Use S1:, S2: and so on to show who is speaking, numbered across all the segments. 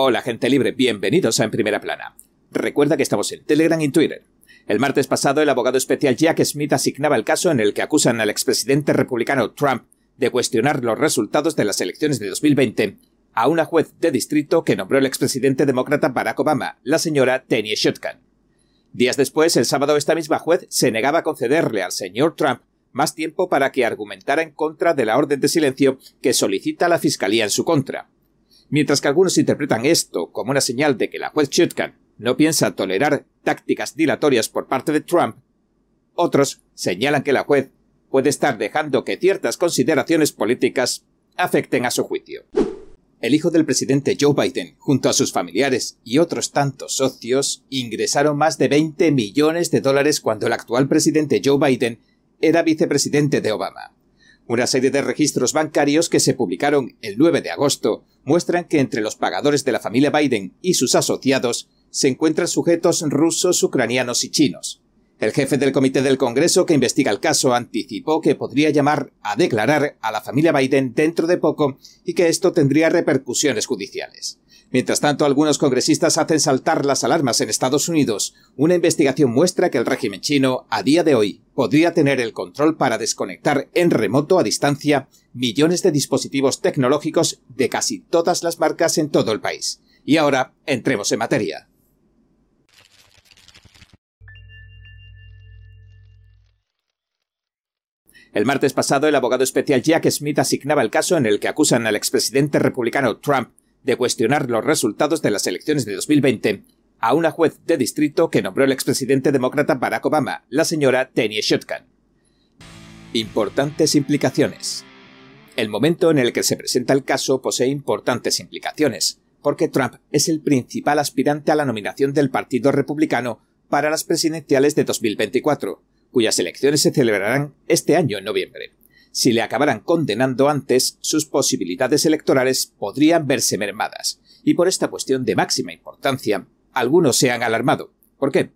S1: Hola gente libre, bienvenidos a En Primera Plana. Recuerda que estamos en Telegram y Twitter. El martes pasado el abogado especial Jack Smith asignaba el caso en el que acusan al expresidente republicano Trump de cuestionar los resultados de las elecciones de 2020 a una juez de distrito que nombró el expresidente demócrata Barack Obama, la señora Tanya Shotkan. Días después, el sábado, esta misma juez se negaba a concederle al señor Trump más tiempo para que argumentara en contra de la orden de silencio que solicita la Fiscalía en su contra. Mientras que algunos interpretan esto como una señal de que la juez Chutkan no piensa tolerar tácticas dilatorias por parte de Trump, otros señalan que la juez puede estar dejando que ciertas consideraciones políticas afecten a su juicio. El hijo del presidente Joe Biden, junto a sus familiares y otros tantos socios, ingresaron más de 20 millones de dólares cuando el actual presidente Joe Biden era vicepresidente de Obama. Una serie de registros bancarios que se publicaron el 9 de agosto muestran que entre los pagadores de la familia Biden y sus asociados se encuentran sujetos rusos, ucranianos y chinos. El jefe del comité del Congreso que investiga el caso anticipó que podría llamar a declarar a la familia Biden dentro de poco y que esto tendría repercusiones judiciales. Mientras tanto, algunos congresistas hacen saltar las alarmas en Estados Unidos. Una investigación muestra que el régimen chino, a día de hoy, podría tener el control para desconectar en remoto a distancia millones de dispositivos tecnológicos de casi todas las marcas en todo el país. Y ahora, entremos en materia. El martes pasado, el abogado especial Jack Smith asignaba el caso en el que acusan al expresidente republicano Trump de cuestionar los resultados de las elecciones de 2020 a una juez de distrito que nombró el expresidente demócrata Barack Obama, la señora Tanya Shotkan. Importantes implicaciones. El momento en el que se presenta el caso posee importantes implicaciones, porque Trump es el principal aspirante a la nominación del Partido Republicano para las presidenciales de 2024, cuyas elecciones se celebrarán este año en noviembre. Si le acabaran condenando antes, sus posibilidades electorales podrían verse mermadas. Y por esta cuestión de máxima importancia, algunos se han alarmado. ¿Por qué?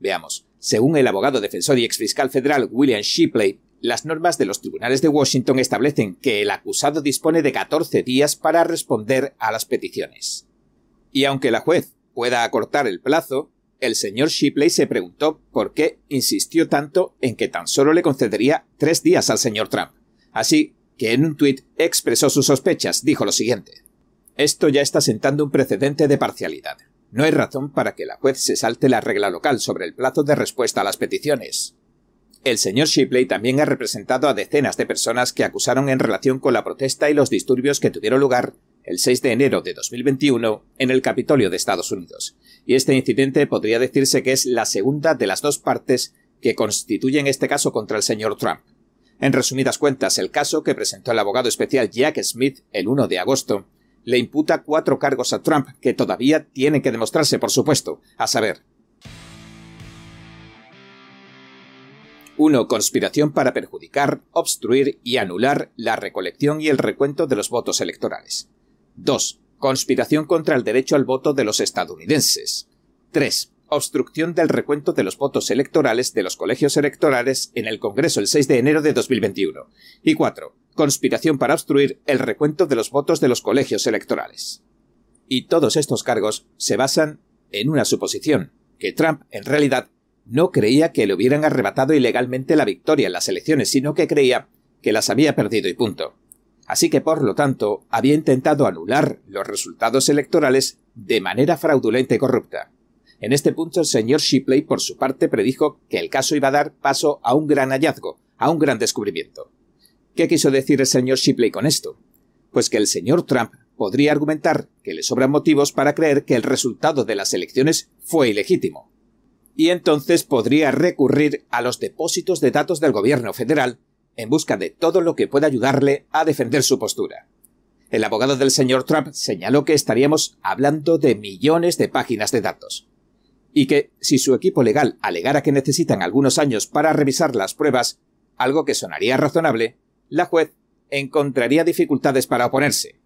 S1: Veamos. Según el abogado defensor y exfiscal federal William Shipley, las normas de los tribunales de Washington establecen que el acusado dispone de 14 días para responder a las peticiones. Y aunque la juez pueda acortar el plazo, el señor Shipley se preguntó por qué insistió tanto en que tan solo le concedería tres días al señor Trump. Así que en un tuit expresó sus sospechas, dijo lo siguiente. Esto ya está sentando un precedente de parcialidad. No hay razón para que la juez se salte la regla local sobre el plazo de respuesta a las peticiones. El señor Shipley también ha representado a decenas de personas que acusaron en relación con la protesta y los disturbios que tuvieron lugar el 6 de enero de 2021 en el Capitolio de Estados Unidos, y este incidente podría decirse que es la segunda de las dos partes que constituyen este caso contra el señor Trump. En resumidas cuentas, el caso que presentó el abogado especial Jack Smith el 1 de agosto le imputa cuatro cargos a Trump que todavía tienen que demostrarse, por supuesto, a saber. 1. Conspiración para perjudicar, obstruir y anular la recolección y el recuento de los votos electorales. 2. Conspiración contra el derecho al voto de los estadounidenses. 3. Obstrucción del recuento de los votos electorales de los colegios electorales en el Congreso el 6 de enero de 2021. Y 4. Conspiración para obstruir el recuento de los votos de los colegios electorales. Y todos estos cargos se basan en una suposición, que Trump, en realidad, no creía que le hubieran arrebatado ilegalmente la victoria en las elecciones, sino que creía que las había perdido y punto así que por lo tanto había intentado anular los resultados electorales de manera fraudulenta y corrupta. En este punto el señor Shipley por su parte predijo que el caso iba a dar paso a un gran hallazgo, a un gran descubrimiento. ¿Qué quiso decir el señor Shipley con esto? Pues que el señor Trump podría argumentar que le sobran motivos para creer que el resultado de las elecciones fue ilegítimo. Y entonces podría recurrir a los depósitos de datos del gobierno federal en busca de todo lo que pueda ayudarle a defender su postura. El abogado del señor Trump señaló que estaríamos hablando de millones de páginas de datos, y que si su equipo legal alegara que necesitan algunos años para revisar las pruebas, algo que sonaría razonable, la juez encontraría dificultades para oponerse.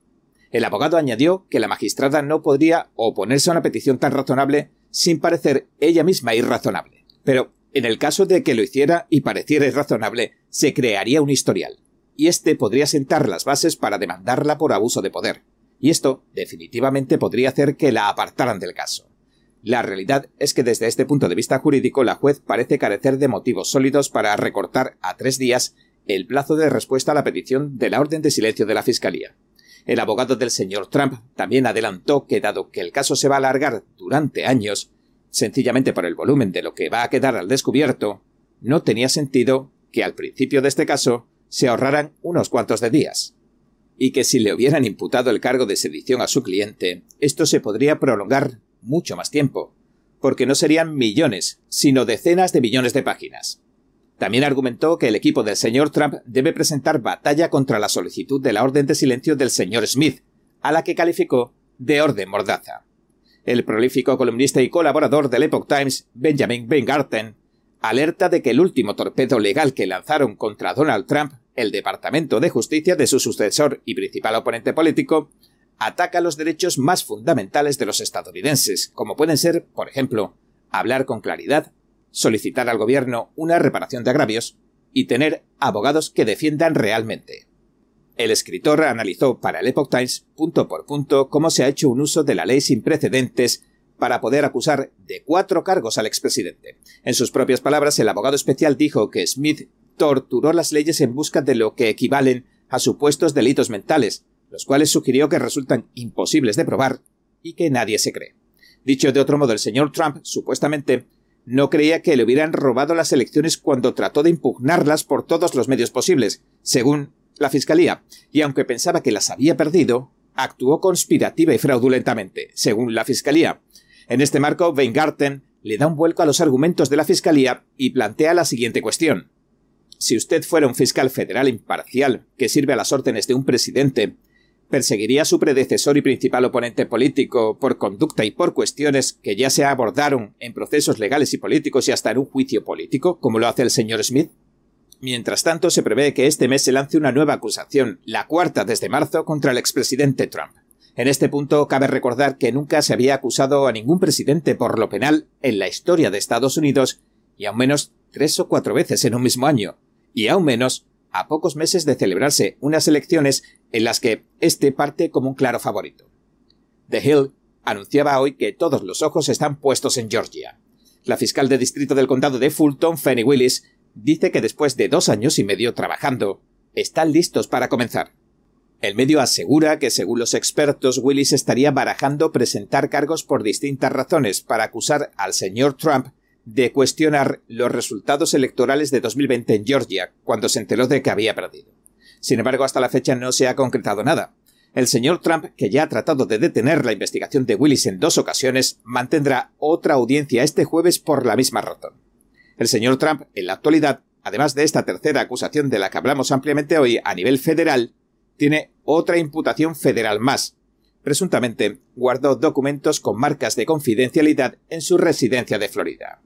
S1: El abogado añadió que la magistrada no podría oponerse a una petición tan razonable sin parecer ella misma irrazonable. Pero en el caso de que lo hiciera y pareciera irrazonable, se crearía un historial, y este podría sentar las bases para demandarla por abuso de poder. y esto definitivamente podría hacer que la apartaran del caso. La realidad es que desde este punto de vista jurídico la juez parece carecer de motivos sólidos para recortar a tres días el plazo de respuesta a la petición de la orden de silencio de la Fiscalía. El abogado del señor Trump también adelantó que dado que el caso se va a alargar durante años, sencillamente por el volumen de lo que va a quedar al descubierto, no tenía sentido que al principio de este caso se ahorraran unos cuantos de días. Y que si le hubieran imputado el cargo de sedición a su cliente, esto se podría prolongar mucho más tiempo, porque no serían millones, sino decenas de millones de páginas. También argumentó que el equipo del señor Trump debe presentar batalla contra la solicitud de la orden de silencio del señor Smith, a la que calificó de orden mordaza. El prolífico columnista y colaborador del Epoch Times, Benjamin Weingarten, alerta de que el último torpedo legal que lanzaron contra Donald Trump, el Departamento de Justicia de su sucesor y principal oponente político, ataca los derechos más fundamentales de los estadounidenses, como pueden ser, por ejemplo, hablar con claridad, solicitar al gobierno una reparación de agravios y tener abogados que defiendan realmente. El escritor analizó para el Epoch Times punto por punto cómo se ha hecho un uso de la ley sin precedentes para poder acusar de cuatro cargos al expresidente. En sus propias palabras, el abogado especial dijo que Smith torturó las leyes en busca de lo que equivalen a supuestos delitos mentales, los cuales sugirió que resultan imposibles de probar y que nadie se cree. Dicho de otro modo, el señor Trump, supuestamente, no creía que le hubieran robado las elecciones cuando trató de impugnarlas por todos los medios posibles, según la Fiscalía, y aunque pensaba que las había perdido, actuó conspirativa y fraudulentamente, según la Fiscalía. En este marco, Weingarten le da un vuelco a los argumentos de la Fiscalía y plantea la siguiente cuestión. Si usted fuera un fiscal federal imparcial que sirve a las órdenes de un presidente perseguiría a su predecesor y principal oponente político por conducta y por cuestiones que ya se abordaron en procesos legales y políticos y hasta en un juicio político, como lo hace el señor Smith? Mientras tanto, se prevé que este mes se lance una nueva acusación, la cuarta desde marzo, contra el expresidente Trump. En este punto cabe recordar que nunca se había acusado a ningún presidente por lo penal en la historia de Estados Unidos, y aún menos tres o cuatro veces en un mismo año, y aún menos a pocos meses de celebrarse unas elecciones en las que este parte como un claro favorito. The Hill anunciaba hoy que todos los ojos están puestos en Georgia. La fiscal de distrito del condado de Fulton, Fanny Willis, dice que después de dos años y medio trabajando, están listos para comenzar. El medio asegura que, según los expertos, Willis estaría barajando presentar cargos por distintas razones para acusar al señor Trump de cuestionar los resultados electorales de 2020 en Georgia, cuando se enteró de que había perdido. Sin embargo, hasta la fecha no se ha concretado nada. El señor Trump, que ya ha tratado de detener la investigación de Willis en dos ocasiones, mantendrá otra audiencia este jueves por la misma razón. El señor Trump, en la actualidad, además de esta tercera acusación de la que hablamos ampliamente hoy a nivel federal, tiene otra imputación federal más. Presuntamente, guardó documentos con marcas de confidencialidad en su residencia de Florida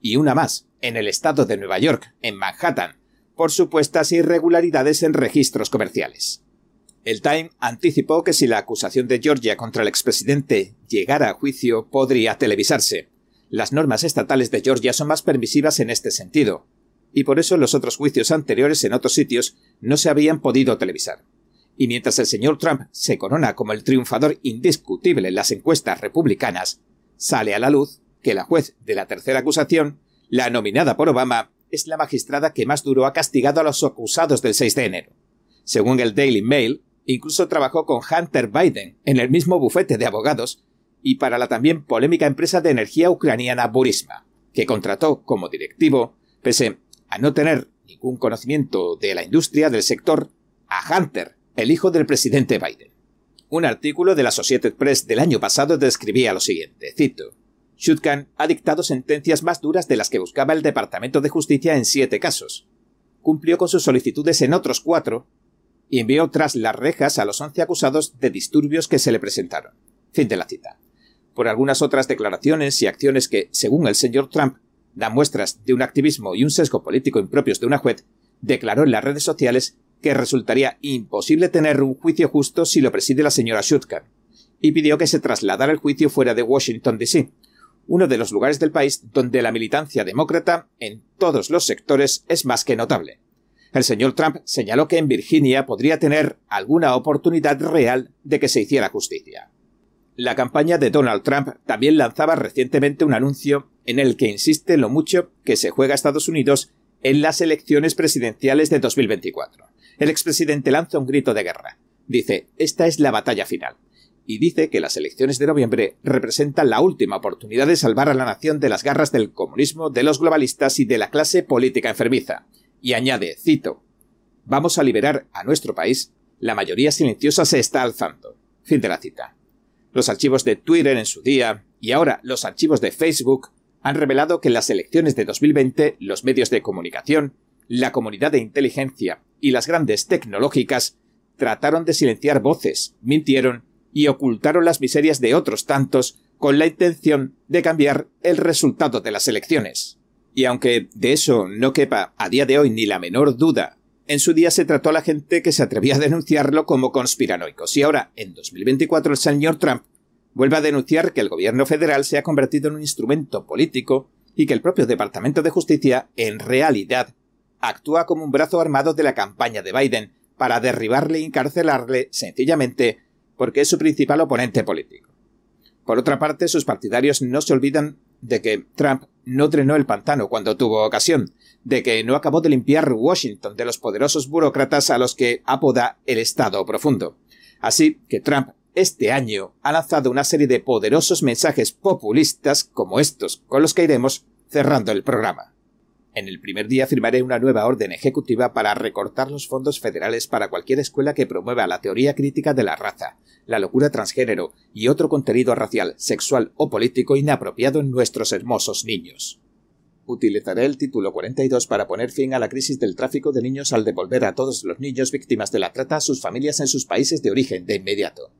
S1: y una más, en el estado de Nueva York, en Manhattan, por supuestas irregularidades en registros comerciales. El Time anticipó que si la acusación de Georgia contra el expresidente llegara a juicio podría televisarse. Las normas estatales de Georgia son más permisivas en este sentido, y por eso los otros juicios anteriores en otros sitios no se habían podido televisar. Y mientras el señor Trump se corona como el triunfador indiscutible en las encuestas republicanas, sale a la luz que la juez de la tercera acusación, la nominada por Obama, es la magistrada que más duro ha castigado a los acusados del 6 de enero. Según el Daily Mail, incluso trabajó con Hunter Biden en el mismo bufete de abogados y para la también polémica empresa de energía ucraniana Burisma, que contrató como directivo, pese a no tener ningún conocimiento de la industria del sector, a Hunter, el hijo del presidente Biden. Un artículo de la Associated Press del año pasado describía lo siguiente, cito, Shutkan ha dictado sentencias más duras de las que buscaba el Departamento de Justicia en siete casos. Cumplió con sus solicitudes en otros cuatro y envió tras las rejas a los once acusados de disturbios que se le presentaron. Fin de la cita. Por algunas otras declaraciones y acciones que, según el señor Trump, dan muestras de un activismo y un sesgo político impropios de una juez, declaró en las redes sociales que resultaría imposible tener un juicio justo si lo preside la señora Shutkan, y pidió que se trasladara el juicio fuera de Washington, D.C., uno de los lugares del país donde la militancia demócrata en todos los sectores es más que notable. El señor Trump señaló que en Virginia podría tener alguna oportunidad real de que se hiciera justicia. La campaña de Donald Trump también lanzaba recientemente un anuncio en el que insiste lo mucho que se juega Estados Unidos en las elecciones presidenciales de 2024. El expresidente lanza un grito de guerra. Dice, esta es la batalla final. Y dice que las elecciones de noviembre representan la última oportunidad de salvar a la nación de las garras del comunismo, de los globalistas y de la clase política enfermiza. Y añade, cito, Vamos a liberar a nuestro país. La mayoría silenciosa se está alzando. Fin de la cita. Los archivos de Twitter en su día y ahora los archivos de Facebook han revelado que en las elecciones de 2020 los medios de comunicación, la comunidad de inteligencia y las grandes tecnológicas trataron de silenciar voces, mintieron y ocultaron las miserias de otros tantos con la intención de cambiar el resultado de las elecciones. Y aunque de eso no quepa a día de hoy ni la menor duda, en su día se trató a la gente que se atrevía a denunciarlo como conspiranoicos y ahora, en 2024, el señor Trump vuelve a denunciar que el gobierno federal se ha convertido en un instrumento político y que el propio Departamento de Justicia, en realidad, actúa como un brazo armado de la campaña de Biden para derribarle y encarcelarle sencillamente porque es su principal oponente político. Por otra parte, sus partidarios no se olvidan de que Trump no drenó el pantano cuando tuvo ocasión, de que no acabó de limpiar Washington de los poderosos burócratas a los que apoda el Estado profundo. Así que Trump este año ha lanzado una serie de poderosos mensajes populistas como estos con los que iremos cerrando el programa. En el primer día firmaré una nueva orden ejecutiva para recortar los fondos federales para cualquier escuela que promueva la teoría crítica de la raza, la locura transgénero y otro contenido racial, sexual o político inapropiado en nuestros hermosos niños. Utilizaré el título 42 para poner fin a la crisis del tráfico de niños al devolver a todos los niños víctimas de la trata a sus familias en sus países de origen de inmediato.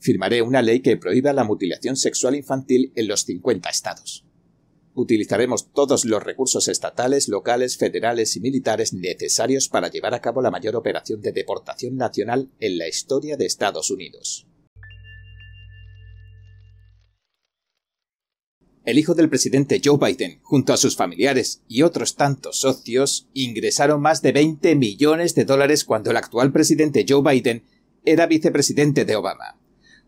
S1: Firmaré una ley que prohíba la mutilación sexual infantil en los 50 estados. Utilizaremos todos los recursos estatales, locales, federales y militares necesarios para llevar a cabo la mayor operación de deportación nacional en la historia de Estados Unidos. El hijo del presidente Joe Biden, junto a sus familiares y otros tantos socios, ingresaron más de 20 millones de dólares cuando el actual presidente Joe Biden era vicepresidente de Obama.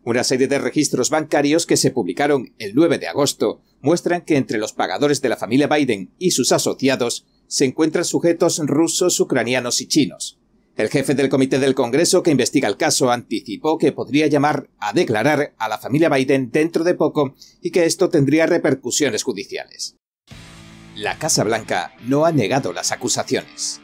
S1: Una serie de registros bancarios que se publicaron el 9 de agosto muestran que entre los pagadores de la familia Biden y sus asociados se encuentran sujetos rusos, ucranianos y chinos. El jefe del comité del Congreso que investiga el caso anticipó que podría llamar a declarar a la familia Biden dentro de poco y que esto tendría repercusiones judiciales. La Casa Blanca no ha negado las acusaciones.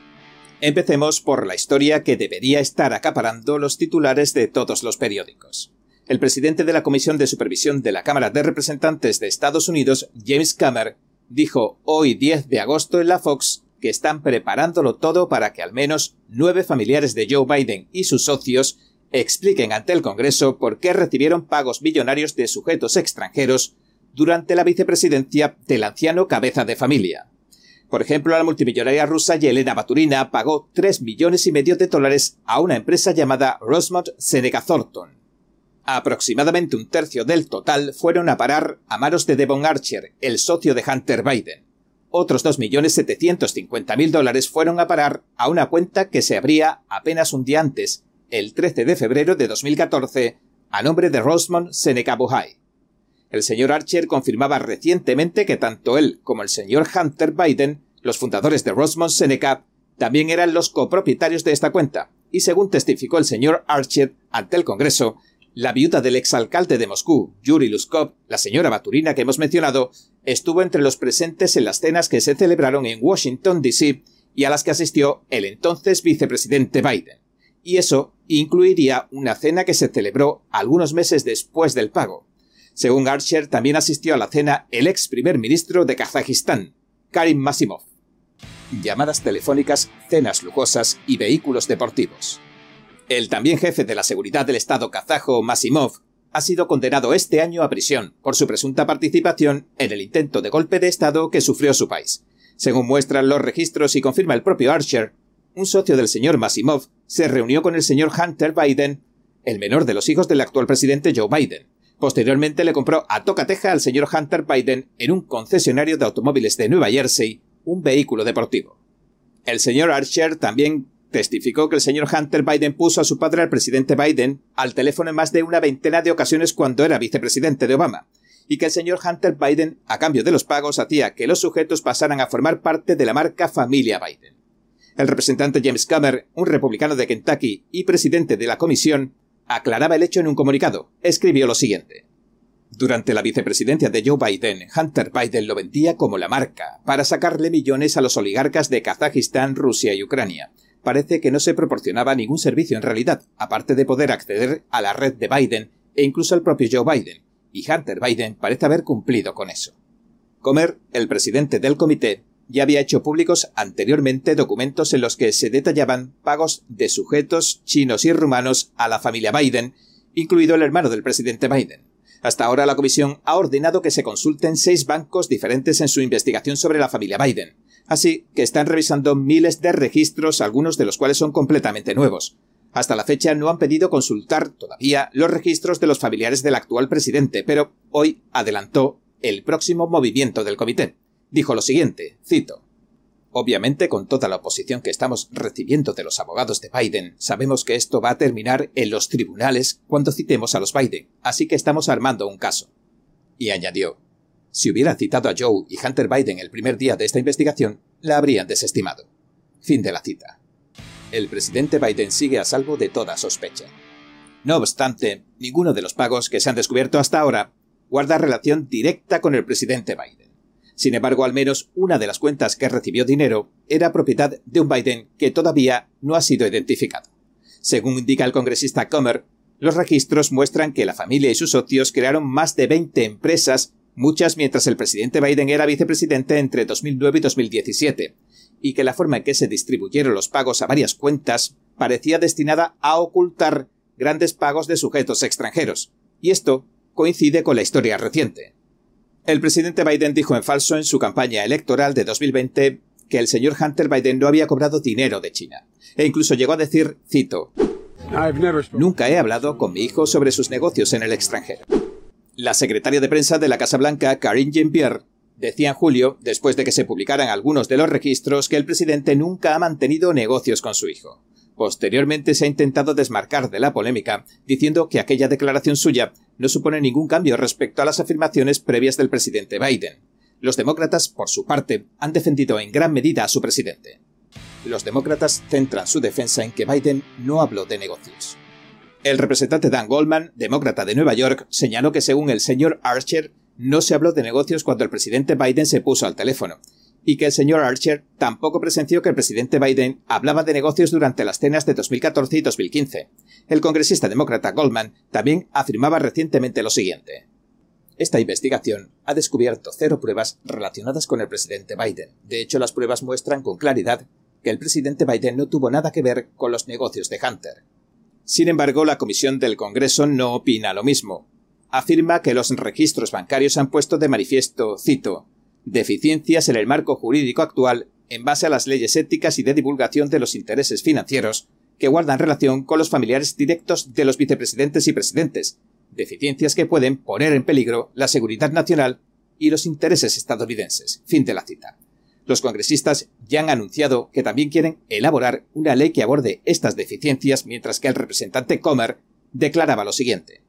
S1: Empecemos por la historia que debería estar acaparando los titulares de todos los periódicos el presidente de la Comisión de Supervisión de la Cámara de Representantes de Estados Unidos, James Cameron, dijo hoy 10 de agosto en la Fox que están preparándolo todo para que al menos nueve familiares de Joe Biden y sus socios expliquen ante el Congreso por qué recibieron pagos millonarios de sujetos extranjeros durante la vicepresidencia del anciano cabeza de familia. Por ejemplo, la multimillonaria rusa Yelena Baturina pagó 3 millones y medio de dólares a una empresa llamada Rosemont Seneca Thornton. Aproximadamente un tercio del total fueron a parar a manos de Devon Archer, el socio de Hunter Biden. Otros 2.750.000 dólares fueron a parar a una cuenta que se abría apenas un día antes, el 13 de febrero de 2014, a nombre de Rosemont Seneca Buhai. El señor Archer confirmaba recientemente que tanto él como el señor Hunter Biden, los fundadores de Rosemont Seneca, también eran los copropietarios de esta cuenta, y según testificó el señor Archer ante el Congreso, la viuda del exalcalde de Moscú, Yuri Luskov, la señora Baturina que hemos mencionado, estuvo entre los presentes en las cenas que se celebraron en Washington, D.C. y a las que asistió el entonces vicepresidente Biden. Y eso incluiría una cena que se celebró algunos meses después del pago. Según Archer, también asistió a la cena el ex primer ministro de Kazajistán, Karim Masimov. Llamadas telefónicas, cenas lujosas y vehículos deportivos. El también jefe de la seguridad del Estado kazajo, Masimov, ha sido condenado este año a prisión por su presunta participación en el intento de golpe de Estado que sufrió su país. Según muestran los registros y confirma el propio Archer, un socio del señor Masimov se reunió con el señor Hunter Biden, el menor de los hijos del actual presidente Joe Biden. Posteriormente le compró a tocateja al señor Hunter Biden en un concesionario de automóviles de Nueva Jersey un vehículo deportivo. El señor Archer también testificó que el señor Hunter Biden puso a su padre al presidente Biden al teléfono en más de una veintena de ocasiones cuando era vicepresidente de Obama, y que el señor Hunter Biden, a cambio de los pagos, hacía que los sujetos pasaran a formar parte de la marca familia Biden. El representante James Comer, un republicano de Kentucky y presidente de la comisión, aclaraba el hecho en un comunicado. Escribió lo siguiente. Durante la vicepresidencia de Joe Biden, Hunter Biden lo vendía como la marca, para sacarle millones a los oligarcas de Kazajistán, Rusia y Ucrania. Parece que no se proporcionaba ningún servicio en realidad, aparte de poder acceder a la red de Biden e incluso al propio Joe Biden, y Hunter Biden parece haber cumplido con eso. Comer, el presidente del comité, ya había hecho públicos anteriormente documentos en los que se detallaban pagos de sujetos chinos y rumanos a la familia Biden, incluido el hermano del presidente Biden. Hasta ahora la comisión ha ordenado que se consulten seis bancos diferentes en su investigación sobre la familia Biden. Así que están revisando miles de registros, algunos de los cuales son completamente nuevos. Hasta la fecha no han pedido consultar todavía los registros de los familiares del actual presidente, pero hoy adelantó el próximo movimiento del comité. Dijo lo siguiente, cito, Obviamente, con toda la oposición que estamos recibiendo de los abogados de Biden, sabemos que esto va a terminar en los tribunales cuando citemos a los Biden, así que estamos armando un caso. Y añadió, si hubiera citado a Joe y Hunter Biden el primer día de esta investigación, la habrían desestimado. Fin de la cita. El presidente Biden sigue a salvo de toda sospecha. No obstante, ninguno de los pagos que se han descubierto hasta ahora guarda relación directa con el presidente Biden. Sin embargo, al menos una de las cuentas que recibió dinero era propiedad de un Biden que todavía no ha sido identificado. Según indica el congresista Comer, los registros muestran que la familia y sus socios crearon más de 20 empresas, muchas mientras el presidente Biden era vicepresidente entre 2009 y 2017, y que la forma en que se distribuyeron los pagos a varias cuentas parecía destinada a ocultar grandes pagos de sujetos extranjeros, y esto coincide con la historia reciente. El presidente Biden dijo en falso en su campaña electoral de 2020 que el señor Hunter Biden no había cobrado dinero de China. E incluso llegó a decir, cito, Nunca he hablado con mi hijo sobre sus negocios en el extranjero. La secretaria de prensa de la Casa Blanca, Karine Jean-Pierre, decía en julio, después de que se publicaran algunos de los registros, que el presidente nunca ha mantenido negocios con su hijo. Posteriormente se ha intentado desmarcar de la polémica, diciendo que aquella declaración suya no supone ningún cambio respecto a las afirmaciones previas del presidente Biden. Los demócratas, por su parte, han defendido en gran medida a su presidente. Los demócratas centran su defensa en que Biden no habló de negocios. El representante Dan Goldman, demócrata de Nueva York, señaló que según el señor Archer, no se habló de negocios cuando el presidente Biden se puso al teléfono, y que el señor Archer tampoco presenció que el presidente Biden hablaba de negocios durante las cenas de 2014 y 2015. El congresista demócrata Goldman también afirmaba recientemente lo siguiente. Esta investigación ha descubierto cero pruebas relacionadas con el presidente Biden. De hecho, las pruebas muestran con claridad que el presidente Biden no tuvo nada que ver con los negocios de Hunter. Sin embargo, la Comisión del Congreso no opina lo mismo. Afirma que los registros bancarios han puesto de manifiesto, cito, deficiencias en el marco jurídico actual en base a las leyes éticas y de divulgación de los intereses financieros que guardan relación con los familiares directos de los vicepresidentes y presidentes, deficiencias que pueden poner en peligro la seguridad nacional y los intereses estadounidenses. Fin de la cita. Los congresistas ya han anunciado que también quieren elaborar una ley que aborde estas deficiencias, mientras que el representante Comer declaraba lo siguiente.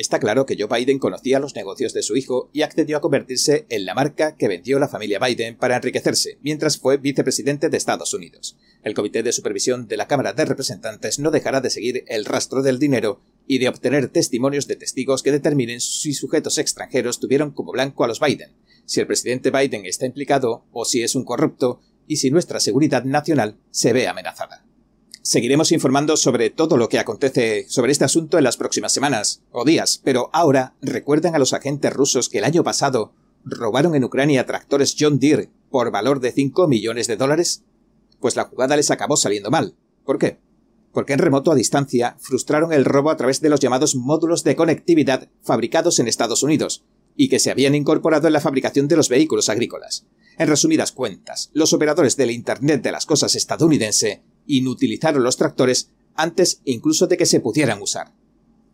S1: Está claro que Joe Biden conocía los negocios de su hijo y accedió a convertirse en la marca que vendió la familia Biden para enriquecerse mientras fue vicepresidente de Estados Unidos. El Comité de Supervisión de la Cámara de Representantes no dejará de seguir el rastro del dinero y de obtener testimonios de testigos que determinen si sujetos extranjeros tuvieron como blanco a los Biden, si el presidente Biden está implicado o si es un corrupto y si nuestra seguridad nacional se ve amenazada. Seguiremos informando sobre todo lo que acontece sobre este asunto en las próximas semanas o días, pero ahora recuerden a los agentes rusos que el año pasado robaron en Ucrania tractores John Deere por valor de 5 millones de dólares. Pues la jugada les acabó saliendo mal. ¿Por qué? Porque en remoto a distancia frustraron el robo a través de los llamados módulos de conectividad fabricados en Estados Unidos y que se habían incorporado en la fabricación de los vehículos agrícolas. En resumidas cuentas, los operadores del Internet de las cosas estadounidense inutilizaron los tractores antes incluso de que se pudieran usar.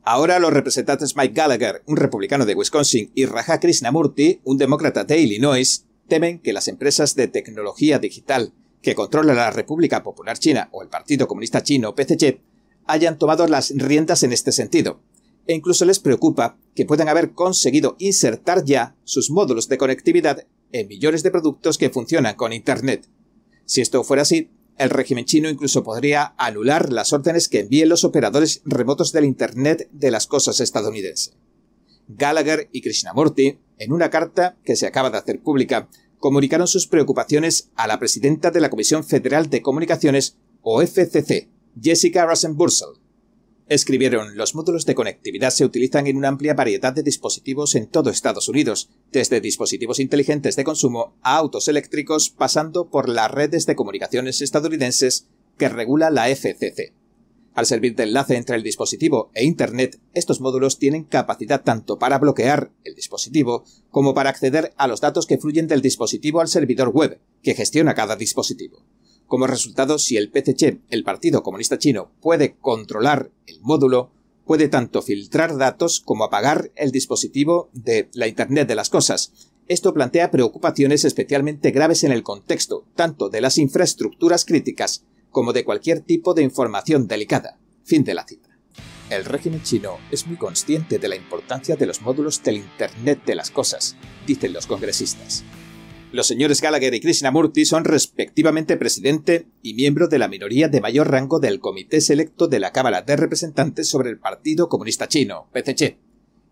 S1: Ahora los representantes Mike Gallagher, un republicano de Wisconsin, y Raja Krishnamurti, un demócrata de Illinois, temen que las empresas de tecnología digital que controla la República Popular China o el Partido Comunista Chino PCC, hayan tomado las riendas en este sentido, e incluso les preocupa que puedan haber conseguido insertar ya sus módulos de conectividad en millones de productos que funcionan con Internet. Si esto fuera así, el régimen chino incluso podría anular las órdenes que envíen los operadores remotos del Internet de las cosas estadounidense. Gallagher y Krishnamurti, en una carta que se acaba de hacer pública, comunicaron sus preocupaciones a la presidenta de la Comisión Federal de Comunicaciones, o FCC, Jessica Rosenbursel. Escribieron, los módulos de conectividad se utilizan en una amplia variedad de dispositivos en todo Estados Unidos, desde dispositivos inteligentes de consumo a autos eléctricos pasando por las redes de comunicaciones estadounidenses que regula la FCC. Al servir de enlace entre el dispositivo e Internet, estos módulos tienen capacidad tanto para bloquear el dispositivo como para acceder a los datos que fluyen del dispositivo al servidor web, que gestiona cada dispositivo. Como resultado, si el PCC, el Partido Comunista Chino, puede controlar el módulo, puede tanto filtrar datos como apagar el dispositivo de la Internet de las Cosas. Esto plantea preocupaciones especialmente graves en el contexto tanto de las infraestructuras críticas como de cualquier tipo de información delicada. Fin de la cita. El régimen chino es muy consciente de la importancia de los módulos del Internet de las Cosas, dicen los congresistas. Los señores Gallagher y Krishnamurti son respectivamente presidente y miembro de la minoría de mayor rango del Comité Selecto de la Cámara de Representantes sobre el Partido Comunista Chino, PCC.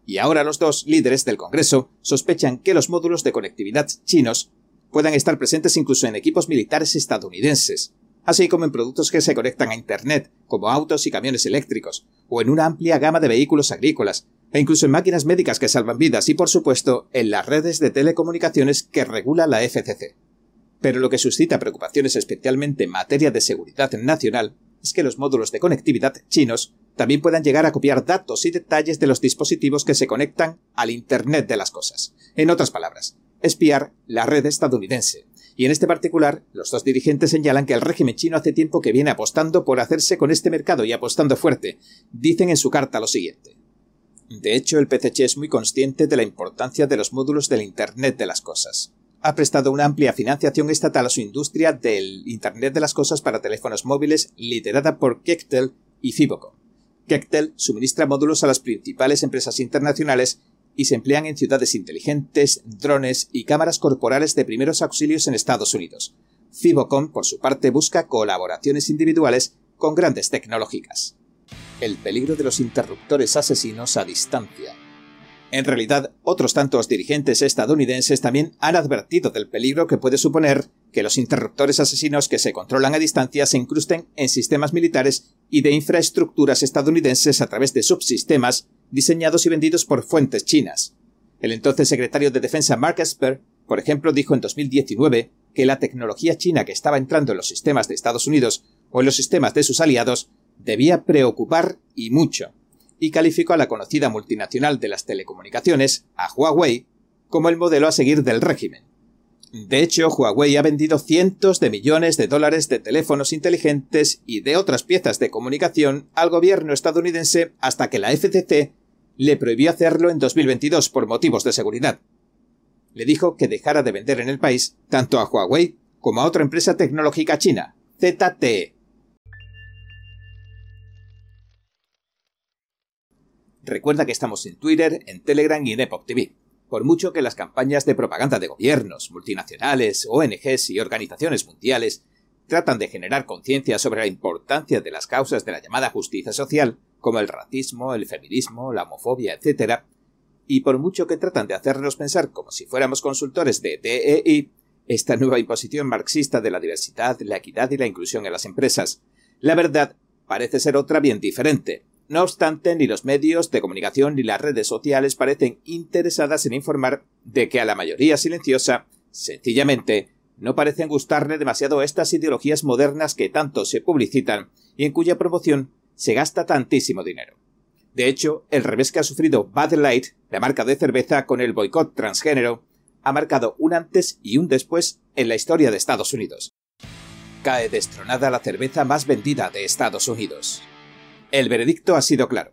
S1: Y ahora los dos líderes del Congreso sospechan que los módulos de conectividad chinos puedan estar presentes incluso en equipos militares estadounidenses, así como en productos que se conectan a Internet, como autos y camiones eléctricos, o en una amplia gama de vehículos agrícolas, e incluso en máquinas médicas que salvan vidas y, por supuesto, en las redes de telecomunicaciones que regula la FCC. Pero lo que suscita preocupaciones especialmente en materia de seguridad nacional es que los módulos de conectividad chinos también puedan llegar a copiar datos y detalles de los dispositivos que se conectan al Internet de las cosas. En otras palabras, espiar la red estadounidense. Y en este particular, los dos dirigentes señalan que el régimen chino hace tiempo que viene apostando por hacerse con este mercado y apostando fuerte. Dicen en su carta lo siguiente. De hecho, el PCC es muy consciente de la importancia de los módulos del Internet de las Cosas. Ha prestado una amplia financiación estatal a su industria del Internet de las Cosas para teléfonos móviles liderada por Kektel y Fibocom. Kektel suministra módulos a las principales empresas internacionales y se emplean en ciudades inteligentes, drones y cámaras corporales de primeros auxilios en Estados Unidos. Fibocom, por su parte, busca colaboraciones individuales con grandes tecnológicas el peligro de los interruptores asesinos a distancia. En realidad, otros tantos dirigentes estadounidenses también han advertido del peligro que puede suponer que los interruptores asesinos que se controlan a distancia se incrusten en sistemas militares y de infraestructuras estadounidenses a través de subsistemas diseñados y vendidos por fuentes chinas. El entonces secretario de Defensa Mark Esper, por ejemplo, dijo en 2019 que la tecnología china que estaba entrando en los sistemas de Estados Unidos o en los sistemas de sus aliados debía preocupar y mucho, y calificó a la conocida multinacional de las telecomunicaciones, a Huawei, como el modelo a seguir del régimen. De hecho, Huawei ha vendido cientos de millones de dólares de teléfonos inteligentes y de otras piezas de comunicación al gobierno estadounidense hasta que la FCC le prohibió hacerlo en 2022 por motivos de seguridad. Le dijo que dejara de vender en el país tanto a Huawei como a otra empresa tecnológica china, ZTE. Recuerda que estamos en Twitter, en Telegram y en Epoch TV. Por mucho que las campañas de propaganda de gobiernos, multinacionales, ONGs y organizaciones mundiales tratan de generar conciencia sobre la importancia de las causas de la llamada justicia social, como el racismo, el feminismo, la homofobia, etc., y por mucho que tratan de hacernos pensar como si fuéramos consultores de DEI, esta nueva imposición marxista de la diversidad, la equidad y la inclusión en las empresas, la verdad parece ser otra bien diferente, no obstante, ni los medios de comunicación ni las redes sociales parecen interesadas en informar de que a la mayoría silenciosa, sencillamente, no parecen gustarle demasiado estas ideologías modernas que tanto se publicitan y en cuya promoción se gasta tantísimo dinero. De hecho, el revés que ha sufrido Bud Light, la marca de cerveza con el boicot transgénero, ha marcado un antes y un después en la historia de Estados Unidos. Cae destronada la cerveza más vendida de Estados Unidos. El veredicto ha sido claro.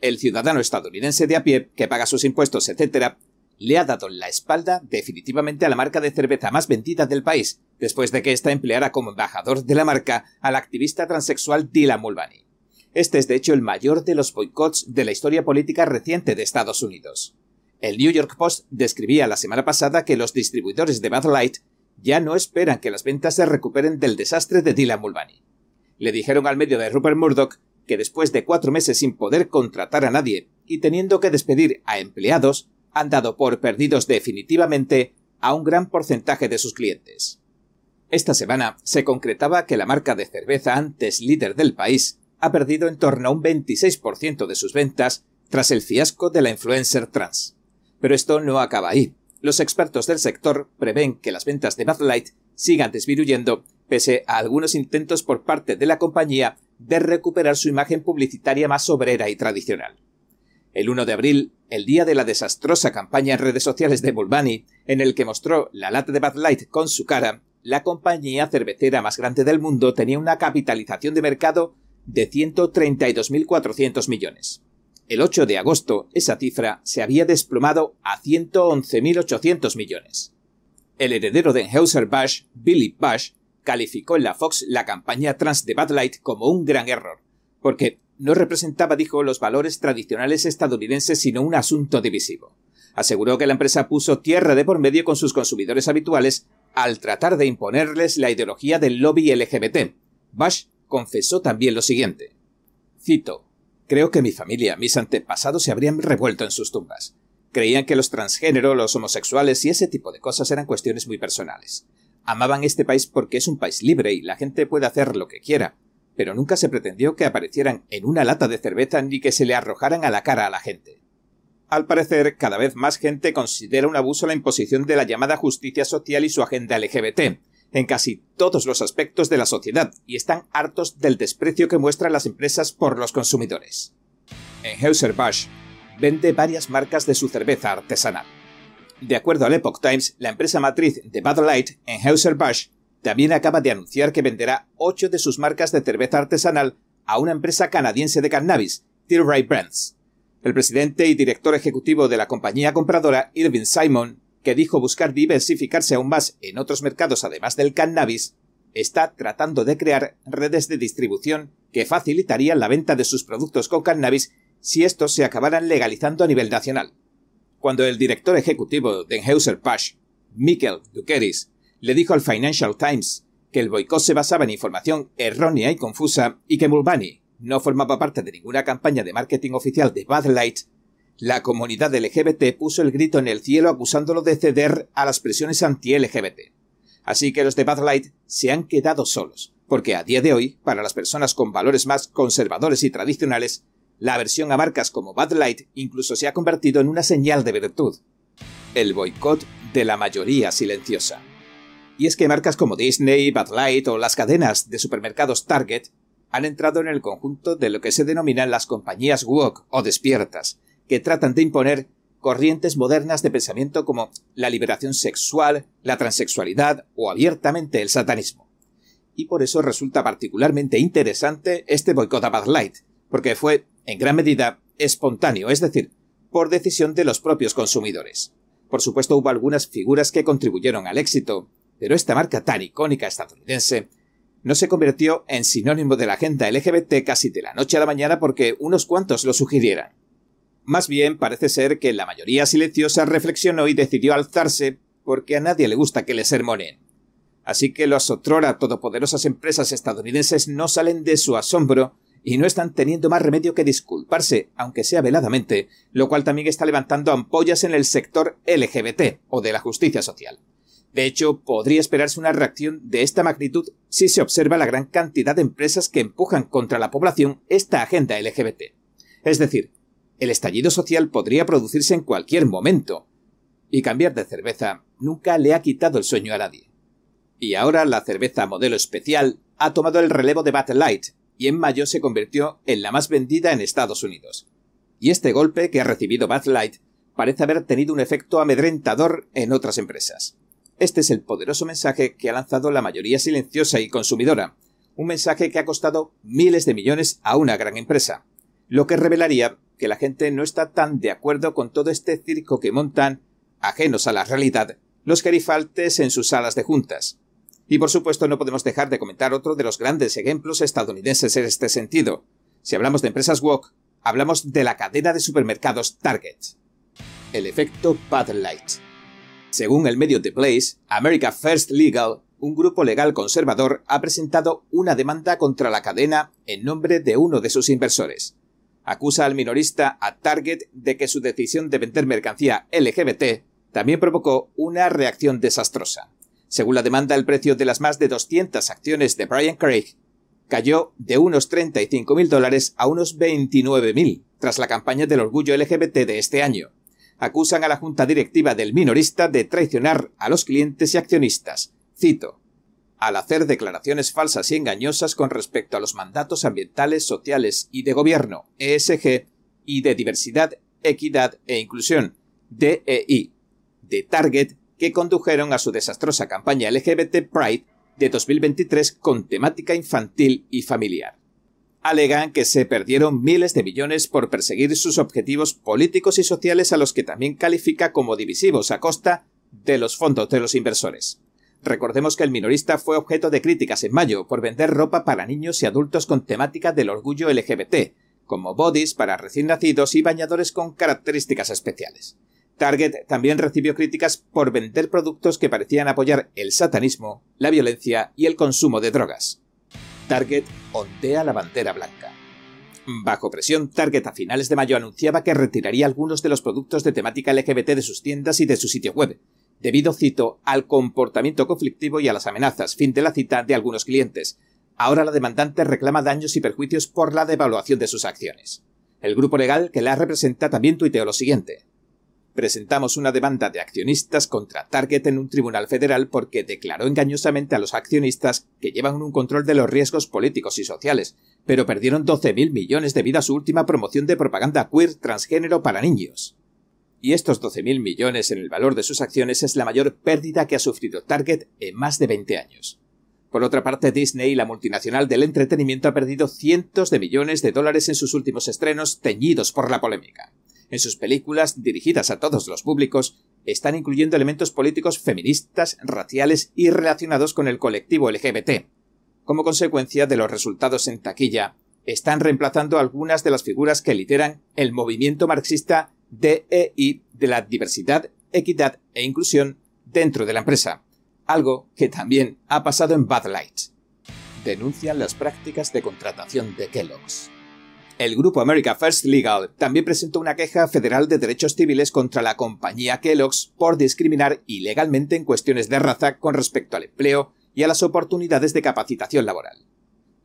S1: El ciudadano estadounidense de a pie, que paga sus impuestos, etc., le ha dado la espalda definitivamente a la marca de cerveza más vendida del país, después de que ésta empleara como embajador de la marca al activista transexual Dylan Mulvaney. Este es de hecho el mayor de los boicots de la historia política reciente de Estados Unidos. El New York Post describía la semana pasada que los distribuidores de Bud Light ya no esperan que las ventas se recuperen del desastre de Dylan Mulvaney. Le dijeron al medio de Rupert Murdoch que después de cuatro meses sin poder contratar a nadie y teniendo que despedir a empleados, han dado por perdidos definitivamente a un gran porcentaje de sus clientes. Esta semana se concretaba que la marca de cerveza antes líder del país ha perdido en torno a un 26% de sus ventas tras el fiasco de la influencer trans. Pero esto no acaba ahí. Los expertos del sector prevén que las ventas de Bud Light sigan disminuyendo pese a algunos intentos por parte de la compañía de recuperar su imagen publicitaria más obrera y tradicional. El 1 de abril, el día de la desastrosa campaña en redes sociales de Bulbani, en el que mostró la lata de Bud Light con su cara, la compañía cervecera más grande del mundo tenía una capitalización de mercado de 132.400 millones. El 8 de agosto, esa cifra se había desplomado a 111.800 millones. El heredero de Anheuser-Busch, Billy Bush, calificó en la Fox la campaña trans de Bud Light como un gran error, porque no representaba, dijo, los valores tradicionales estadounidenses, sino un asunto divisivo. Aseguró que la empresa puso tierra de por medio con sus consumidores habituales al tratar de imponerles la ideología del lobby LGBT. Bush confesó también lo siguiente. Cito. Creo que mi familia, mis antepasados se habrían revuelto en sus tumbas. Creían que los transgénero, los homosexuales y ese tipo de cosas eran cuestiones muy personales. Amaban este país porque es un país libre y la gente puede hacer lo que quiera, pero nunca se pretendió que aparecieran en una lata de cerveza ni que se le arrojaran a la cara a la gente. Al parecer, cada vez más gente considera un abuso la imposición de la llamada justicia social y su agenda LGBT, en casi todos los aspectos de la sociedad, y están hartos del desprecio que muestran las empresas por los consumidores. Anheuser-Busch vende varias marcas de su cerveza artesanal. De acuerdo al Epoch Times, la empresa matriz de Bud Light, Anheuser-Busch, también acaba de anunciar que venderá ocho de sus marcas de cerveza artesanal a una empresa canadiense de cannabis, Tilray Brands. El presidente y director ejecutivo de la compañía compradora, Irving Simon, que dijo buscar diversificarse aún más en otros mercados además del cannabis, está tratando de crear redes de distribución que facilitarían la venta de sus productos con cannabis si estos se acabaran legalizando a nivel nacional. Cuando el director ejecutivo de Anheuser-Busch, Mikkel Dukeris, le dijo al Financial Times que el boicot se basaba en información errónea y confusa y que Mulvaney no formaba parte de ninguna campaña de marketing oficial de Bud Light, la comunidad LGBT puso el grito en el cielo acusándolo de ceder a las presiones anti-LGBT. Así que los de Bud Light se han quedado solos, porque a día de hoy, para las personas con valores más conservadores y tradicionales, la aversión a marcas como Bud Light incluso se ha convertido en una señal de virtud. El boicot de la mayoría silenciosa. Y es que marcas como Disney, Bud Light o las cadenas de supermercados Target han entrado en el conjunto de lo que se denominan las compañías woke o despiertas, que tratan de imponer corrientes modernas de pensamiento como la liberación sexual, la transexualidad o abiertamente el satanismo. Y por eso resulta particularmente interesante este boicot a Bud Light, porque fue en gran medida, espontáneo, es decir, por decisión de los propios consumidores. Por supuesto hubo algunas figuras que contribuyeron al éxito, pero esta marca tan icónica estadounidense no se convirtió en sinónimo de la agenda LGBT casi de la noche a la mañana porque unos cuantos lo sugirieran. Más bien parece ser que la mayoría silenciosa reflexionó y decidió alzarse porque a nadie le gusta que le sermonen. Así que las otrora todopoderosas empresas estadounidenses no salen de su asombro y no están teniendo más remedio que disculparse, aunque sea veladamente, lo cual también está levantando ampollas en el sector LGBT o de la justicia social. De hecho, podría esperarse una reacción de esta magnitud si se observa la gran cantidad de empresas que empujan contra la población esta agenda LGBT. Es decir, el estallido social podría producirse en cualquier momento. Y cambiar de cerveza nunca le ha quitado el sueño a nadie. Y ahora la cerveza modelo especial ha tomado el relevo de Battle Light, y en mayo se convirtió en la más vendida en Estados Unidos. Y este golpe que ha recibido Bud Light parece haber tenido un efecto amedrentador en otras empresas. Este es el poderoso mensaje que ha lanzado la mayoría silenciosa y consumidora, un mensaje que ha costado miles de millones a una gran empresa, lo que revelaría que la gente no está tan de acuerdo con todo este circo que montan ajenos a la realidad, los gerifaltes en sus salas de juntas. Y por supuesto no podemos dejar de comentar otro de los grandes ejemplos estadounidenses en este sentido. Si hablamos de empresas WOC, hablamos de la cadena de supermercados Target. El efecto Bud Light. Según el medio The Place, America First Legal, un grupo legal conservador ha presentado una demanda contra la cadena en nombre de uno de sus inversores. Acusa al minorista a Target de que su decisión de vender mercancía LGBT también provocó una reacción desastrosa. Según la demanda, el precio de las más de 200 acciones de Brian Craig cayó de unos 35.000 dólares a unos 29.000 tras la campaña del orgullo LGBT de este año. Acusan a la junta directiva del minorista de traicionar a los clientes y accionistas. Cito. Al hacer declaraciones falsas y engañosas con respecto a los mandatos ambientales, sociales y de gobierno, ESG, y de diversidad, equidad e inclusión, DEI, de Target que condujeron a su desastrosa campaña LGBT Pride de 2023 con temática infantil y familiar. Alegan que se perdieron miles de millones por perseguir sus objetivos políticos y sociales a los que también califica como divisivos a costa de los fondos de los inversores. Recordemos que el minorista fue objeto de críticas en mayo por vender ropa para niños y adultos con temática del orgullo LGBT, como bodies para recién nacidos y bañadores con características especiales. Target también recibió críticas por vender productos que parecían apoyar el satanismo, la violencia y el consumo de drogas. Target ondea la bandera blanca. Bajo presión, Target a finales de mayo anunciaba que retiraría algunos de los productos de temática LGBT de sus tiendas y de su sitio web, debido, cito, al comportamiento conflictivo y a las amenazas, fin de la cita, de algunos clientes. Ahora la demandante reclama daños y perjuicios por la devaluación de sus acciones. El grupo legal que la representa también tuiteó lo siguiente presentamos una demanda de accionistas contra Target en un tribunal federal porque declaró engañosamente a los accionistas que llevan un control de los riesgos políticos y sociales, pero perdieron 12.000 millones debido a su última promoción de propaganda queer transgénero para niños. Y estos 12.000 millones en el valor de sus acciones es la mayor pérdida que ha sufrido Target en más de 20 años. Por otra parte, Disney, la multinacional del entretenimiento, ha perdido cientos de millones de dólares en sus últimos estrenos teñidos por la polémica en sus películas dirigidas a todos los públicos, están incluyendo elementos políticos feministas, raciales y relacionados con el colectivo LGBT. Como consecuencia de los resultados en taquilla, están reemplazando algunas de las figuras que lideran el movimiento marxista DEI de la diversidad, equidad e inclusión dentro de la empresa, algo que también ha pasado en Bad Light. Denuncian las prácticas de contratación de Kellogg's. El grupo America First Legal también presentó una queja federal de derechos civiles contra la compañía Kellogg's por discriminar ilegalmente en cuestiones de raza con respecto al empleo y a las oportunidades de capacitación laboral.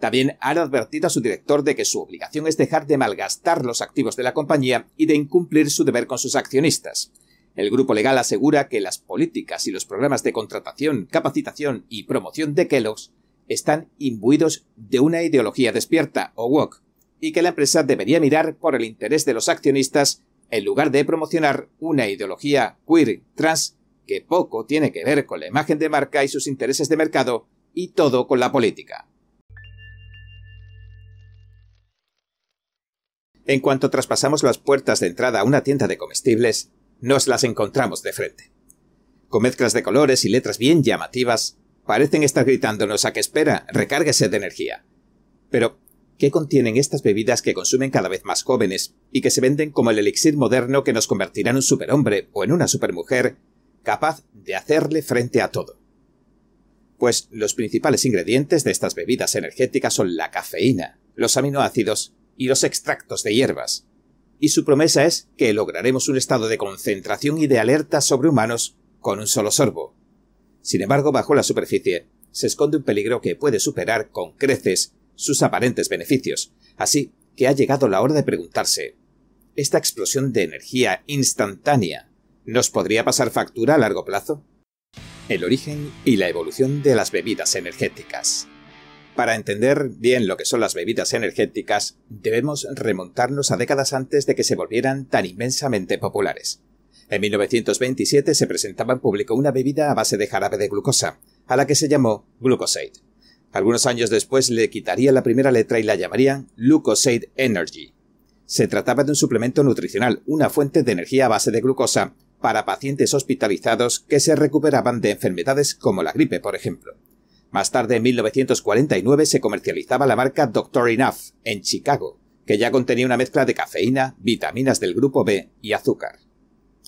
S1: También han advertido a su director de que su obligación es dejar de malgastar los activos de la compañía y de incumplir su deber con sus accionistas. El grupo legal asegura que las políticas y los programas de contratación, capacitación y promoción de Kellogg's están imbuidos de una ideología despierta o woke y que la empresa debería mirar por el interés de los accionistas en lugar de promocionar una ideología queer trans que poco tiene que ver con la imagen de marca y sus intereses de mercado y todo con la política. En cuanto traspasamos las puertas de entrada a una tienda de comestibles, nos las encontramos de frente. Con mezclas de colores y letras bien llamativas, parecen estar gritándonos a que espera, recárguese de energía. Pero, ¿Qué contienen estas bebidas que consumen cada vez más jóvenes y que se venden como el elixir moderno que nos convertirá en un superhombre o en una supermujer capaz de hacerle frente a todo. Pues los principales ingredientes de estas bebidas energéticas son la cafeína, los aminoácidos y los extractos de hierbas. Y su promesa es que lograremos un estado de concentración y de alerta sobrehumanos con un solo sorbo. Sin embargo, bajo la superficie se esconde un peligro que puede superar con creces sus aparentes beneficios. Así que ha llegado la hora de preguntarse, ¿esta explosión de energía instantánea nos podría pasar factura a largo plazo? El origen y la evolución de las bebidas energéticas. Para entender bien lo que son las bebidas energéticas, debemos remontarnos a décadas antes de que se volvieran tan inmensamente populares. En 1927 se presentaba en público una bebida a base de jarabe de glucosa, a la que se llamó Glucosate. Algunos años después le quitaría la primera letra y la llamarían Glucosade Energy. Se trataba de un suplemento nutricional, una fuente de energía a base de glucosa, para pacientes hospitalizados que se recuperaban de enfermedades como la gripe, por ejemplo. Más tarde, en 1949, se comercializaba la marca Doctor Enough en Chicago, que ya contenía una mezcla de cafeína, vitaminas del grupo B y azúcar.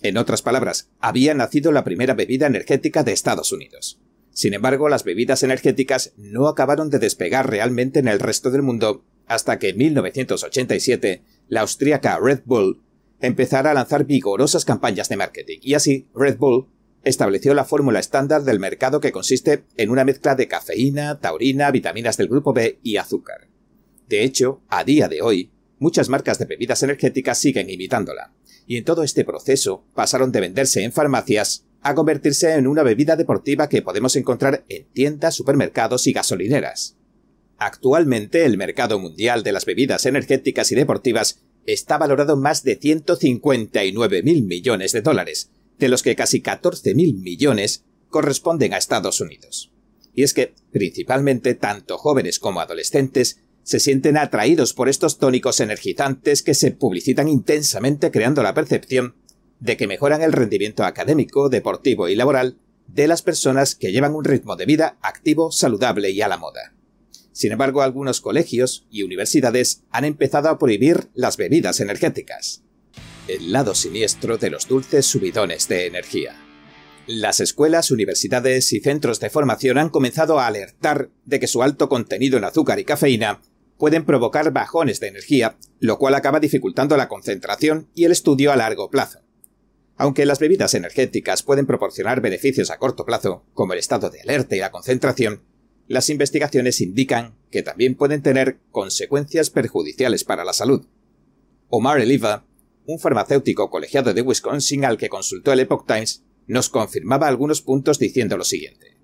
S1: En otras palabras, había nacido la primera bebida energética de Estados Unidos. Sin embargo, las bebidas energéticas no acabaron de despegar realmente en el resto del mundo hasta que en 1987 la austríaca Red Bull empezara a lanzar vigorosas campañas de marketing y así Red Bull estableció la fórmula estándar del mercado que consiste en una mezcla de cafeína, taurina, vitaminas del grupo B y azúcar. De hecho, a día de hoy, muchas marcas de bebidas energéticas siguen imitándola, y en todo este proceso pasaron de venderse en farmacias a convertirse en una bebida deportiva que podemos encontrar en tiendas, supermercados y gasolineras. Actualmente el mercado mundial de las bebidas energéticas y deportivas está valorado en más de 159 mil millones de dólares, de los que casi 14 mil millones corresponden a Estados Unidos. Y es que, principalmente, tanto jóvenes como adolescentes se sienten atraídos por estos tónicos energizantes que se publicitan intensamente creando la percepción de que mejoran el rendimiento académico, deportivo y laboral de las personas que llevan un ritmo de vida activo, saludable y a la moda. Sin embargo, algunos colegios y universidades han empezado a prohibir las bebidas energéticas. El lado siniestro de los dulces subidones de energía. Las escuelas, universidades y centros de formación han comenzado a alertar de que su alto contenido en azúcar y cafeína pueden provocar bajones de energía, lo cual acaba dificultando la concentración y el estudio a largo plazo. Aunque las bebidas energéticas pueden proporcionar beneficios a corto plazo, como el estado de alerta y la concentración, las investigaciones indican que también pueden tener consecuencias perjudiciales para la salud. Omar Eliva, un farmacéutico colegiado de Wisconsin al que consultó el Epoch Times, nos confirmaba algunos puntos diciendo lo siguiente.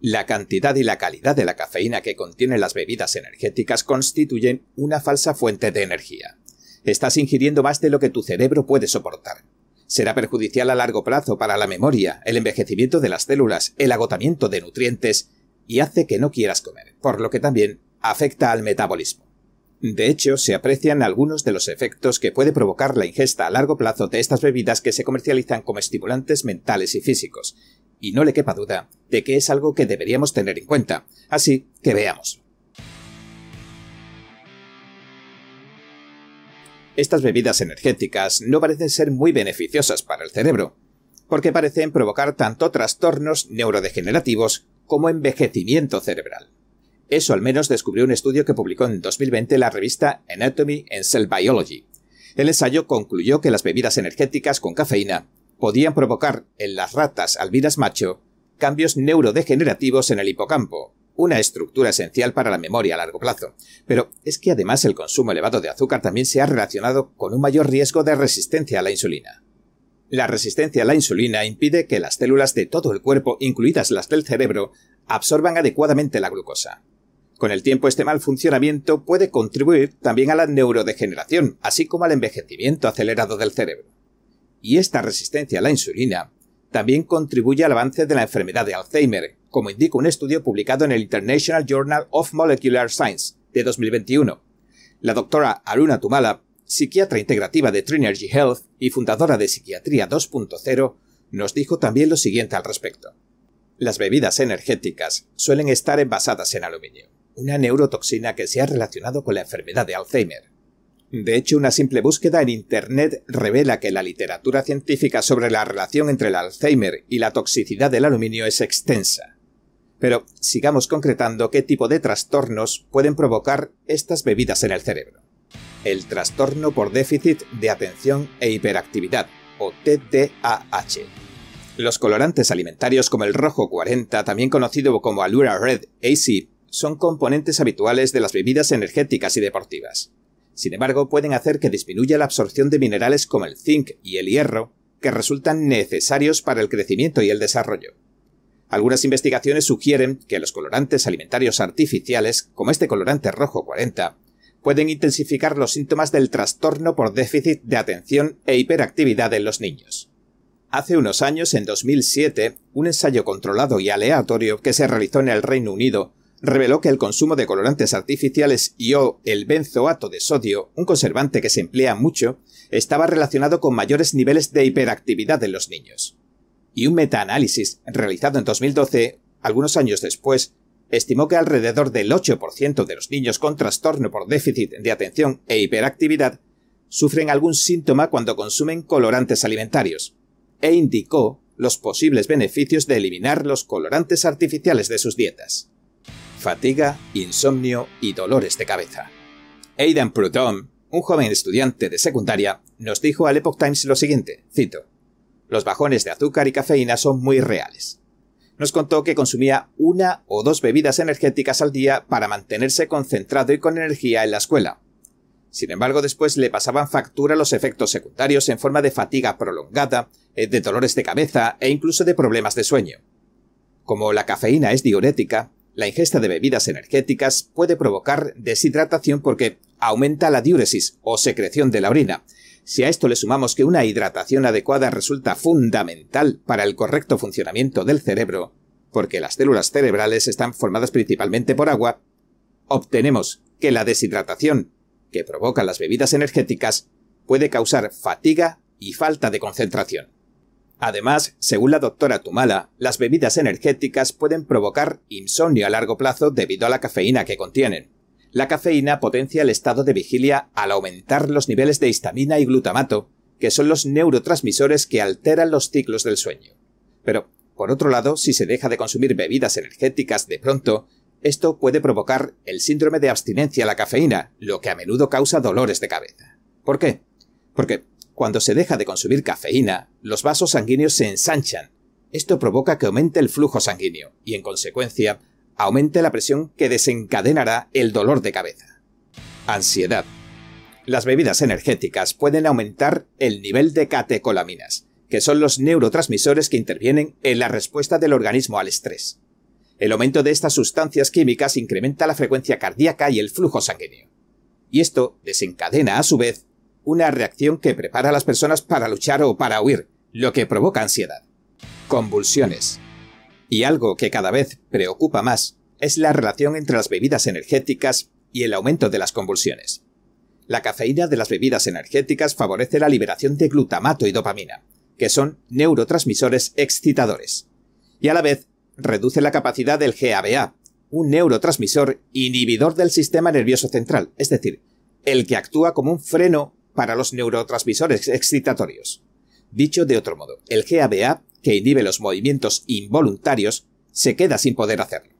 S1: La cantidad y la calidad de la cafeína que contienen las bebidas energéticas constituyen una falsa fuente de energía. Estás ingiriendo más de lo que tu cerebro puede soportar será perjudicial a largo plazo para la memoria, el envejecimiento de las células, el agotamiento de nutrientes y hace que no quieras comer, por lo que también afecta al metabolismo. De hecho, se aprecian algunos de los efectos que puede provocar la ingesta a largo plazo de estas bebidas que se comercializan como estimulantes mentales y físicos, y no le quepa duda de que es algo que deberíamos tener en cuenta, así que veamos. Estas bebidas energéticas no parecen ser muy beneficiosas para el cerebro, porque parecen provocar tanto trastornos neurodegenerativos como envejecimiento cerebral. Eso al menos descubrió un estudio que publicó en 2020 la revista Anatomy and Cell Biology. El ensayo concluyó que las bebidas energéticas con cafeína podían provocar en las ratas albinas macho cambios neurodegenerativos en el hipocampo, una estructura esencial para la memoria a largo plazo. Pero es que además el consumo elevado de azúcar también se ha relacionado con un mayor riesgo de resistencia a la insulina. La resistencia a la insulina impide que las células de todo el cuerpo, incluidas las del cerebro, absorban adecuadamente la glucosa. Con el tiempo este mal funcionamiento puede contribuir también a la neurodegeneración, así como al envejecimiento acelerado del cerebro. Y esta resistencia a la insulina también contribuye al avance de la enfermedad de Alzheimer, como indica un estudio publicado en el International Journal of Molecular Science de 2021. La doctora Aruna Tumala, psiquiatra integrativa de Trinergy Health y fundadora de Psiquiatría 2.0, nos dijo también lo siguiente al respecto. Las bebidas energéticas suelen estar envasadas en aluminio, una neurotoxina que se ha relacionado con la enfermedad de Alzheimer. De hecho, una simple búsqueda en Internet revela que la literatura científica sobre la relación entre el Alzheimer y la toxicidad del aluminio es extensa. Pero sigamos concretando qué tipo de trastornos pueden provocar estas bebidas en el cerebro. El trastorno por déficit de atención e hiperactividad, o TDAH. Los colorantes alimentarios como el rojo 40, también conocido como Alura Red AC, son componentes habituales de las bebidas energéticas y deportivas. Sin embargo, pueden hacer que disminuya la absorción de minerales como el zinc y el hierro, que resultan necesarios para el crecimiento y el desarrollo. Algunas investigaciones sugieren que los colorantes alimentarios artificiales, como este colorante rojo 40, pueden intensificar los síntomas del trastorno por déficit de atención e hiperactividad en los niños. Hace unos años, en 2007, un ensayo controlado y aleatorio que se realizó en el Reino Unido reveló que el consumo de colorantes artificiales y o el benzoato de sodio, un conservante que se emplea mucho, estaba relacionado con mayores niveles de hiperactividad en los niños. Y un metaanálisis realizado en 2012, algunos años después, estimó que alrededor del 8% de los niños con trastorno por déficit de atención e hiperactividad sufren algún síntoma cuando consumen colorantes alimentarios, e indicó los posibles beneficios de eliminar los colorantes artificiales de sus dietas. Fatiga, insomnio y dolores de cabeza. Aidan Prudhomme, un joven estudiante de secundaria, nos dijo al Epoch Times lo siguiente, cito, Los bajones de azúcar y cafeína son muy reales. Nos contó que consumía una o dos bebidas energéticas al día para mantenerse concentrado y con energía en la escuela, sin embargo, después le pasaban factura los efectos secundarios en forma de fatiga prolongada, eh, de dolores de cabeza e incluso de problemas de sueño. Como la cafeína es diurética, la ingesta de bebidas energéticas puede provocar deshidratación porque aumenta la diuresis o secreción de la orina. Si a esto le sumamos que una hidratación adecuada resulta fundamental para el correcto funcionamiento del cerebro, porque las células cerebrales están formadas principalmente por agua, obtenemos que la deshidratación que provocan las bebidas energéticas puede causar fatiga y falta de concentración. Además, según la doctora Tumala, las bebidas energéticas pueden provocar insomnio a largo plazo debido a la cafeína que contienen. La cafeína potencia el estado de vigilia al aumentar los niveles de histamina y glutamato, que son los neurotransmisores que alteran los ciclos del sueño. Pero, por otro lado, si se deja de consumir bebidas energéticas de pronto, esto puede provocar el síndrome de abstinencia a la cafeína, lo que a menudo causa dolores de cabeza. ¿Por qué? Porque cuando se deja de consumir cafeína, los vasos sanguíneos se ensanchan. Esto provoca que aumente el flujo sanguíneo y, en consecuencia, aumente la presión que desencadenará el dolor de cabeza. Ansiedad. Las bebidas energéticas pueden aumentar el nivel de catecolaminas, que son los neurotransmisores que intervienen en la respuesta del organismo al estrés. El aumento de estas sustancias químicas incrementa la frecuencia cardíaca y el flujo sanguíneo. Y esto desencadena, a su vez, una reacción que prepara a las personas para luchar o para huir, lo que provoca ansiedad. Convulsiones. Y algo que cada vez preocupa más es la relación entre las bebidas energéticas y el aumento de las convulsiones. La cafeína de las bebidas energéticas favorece la liberación de glutamato y dopamina, que son neurotransmisores excitadores, y a la vez reduce la capacidad del GABA, un neurotransmisor inhibidor del sistema nervioso central, es decir, el que actúa como un freno para los neurotransmisores excitatorios. Dicho de otro modo, el GABA, que inhibe los movimientos involuntarios, se queda sin poder hacerlo.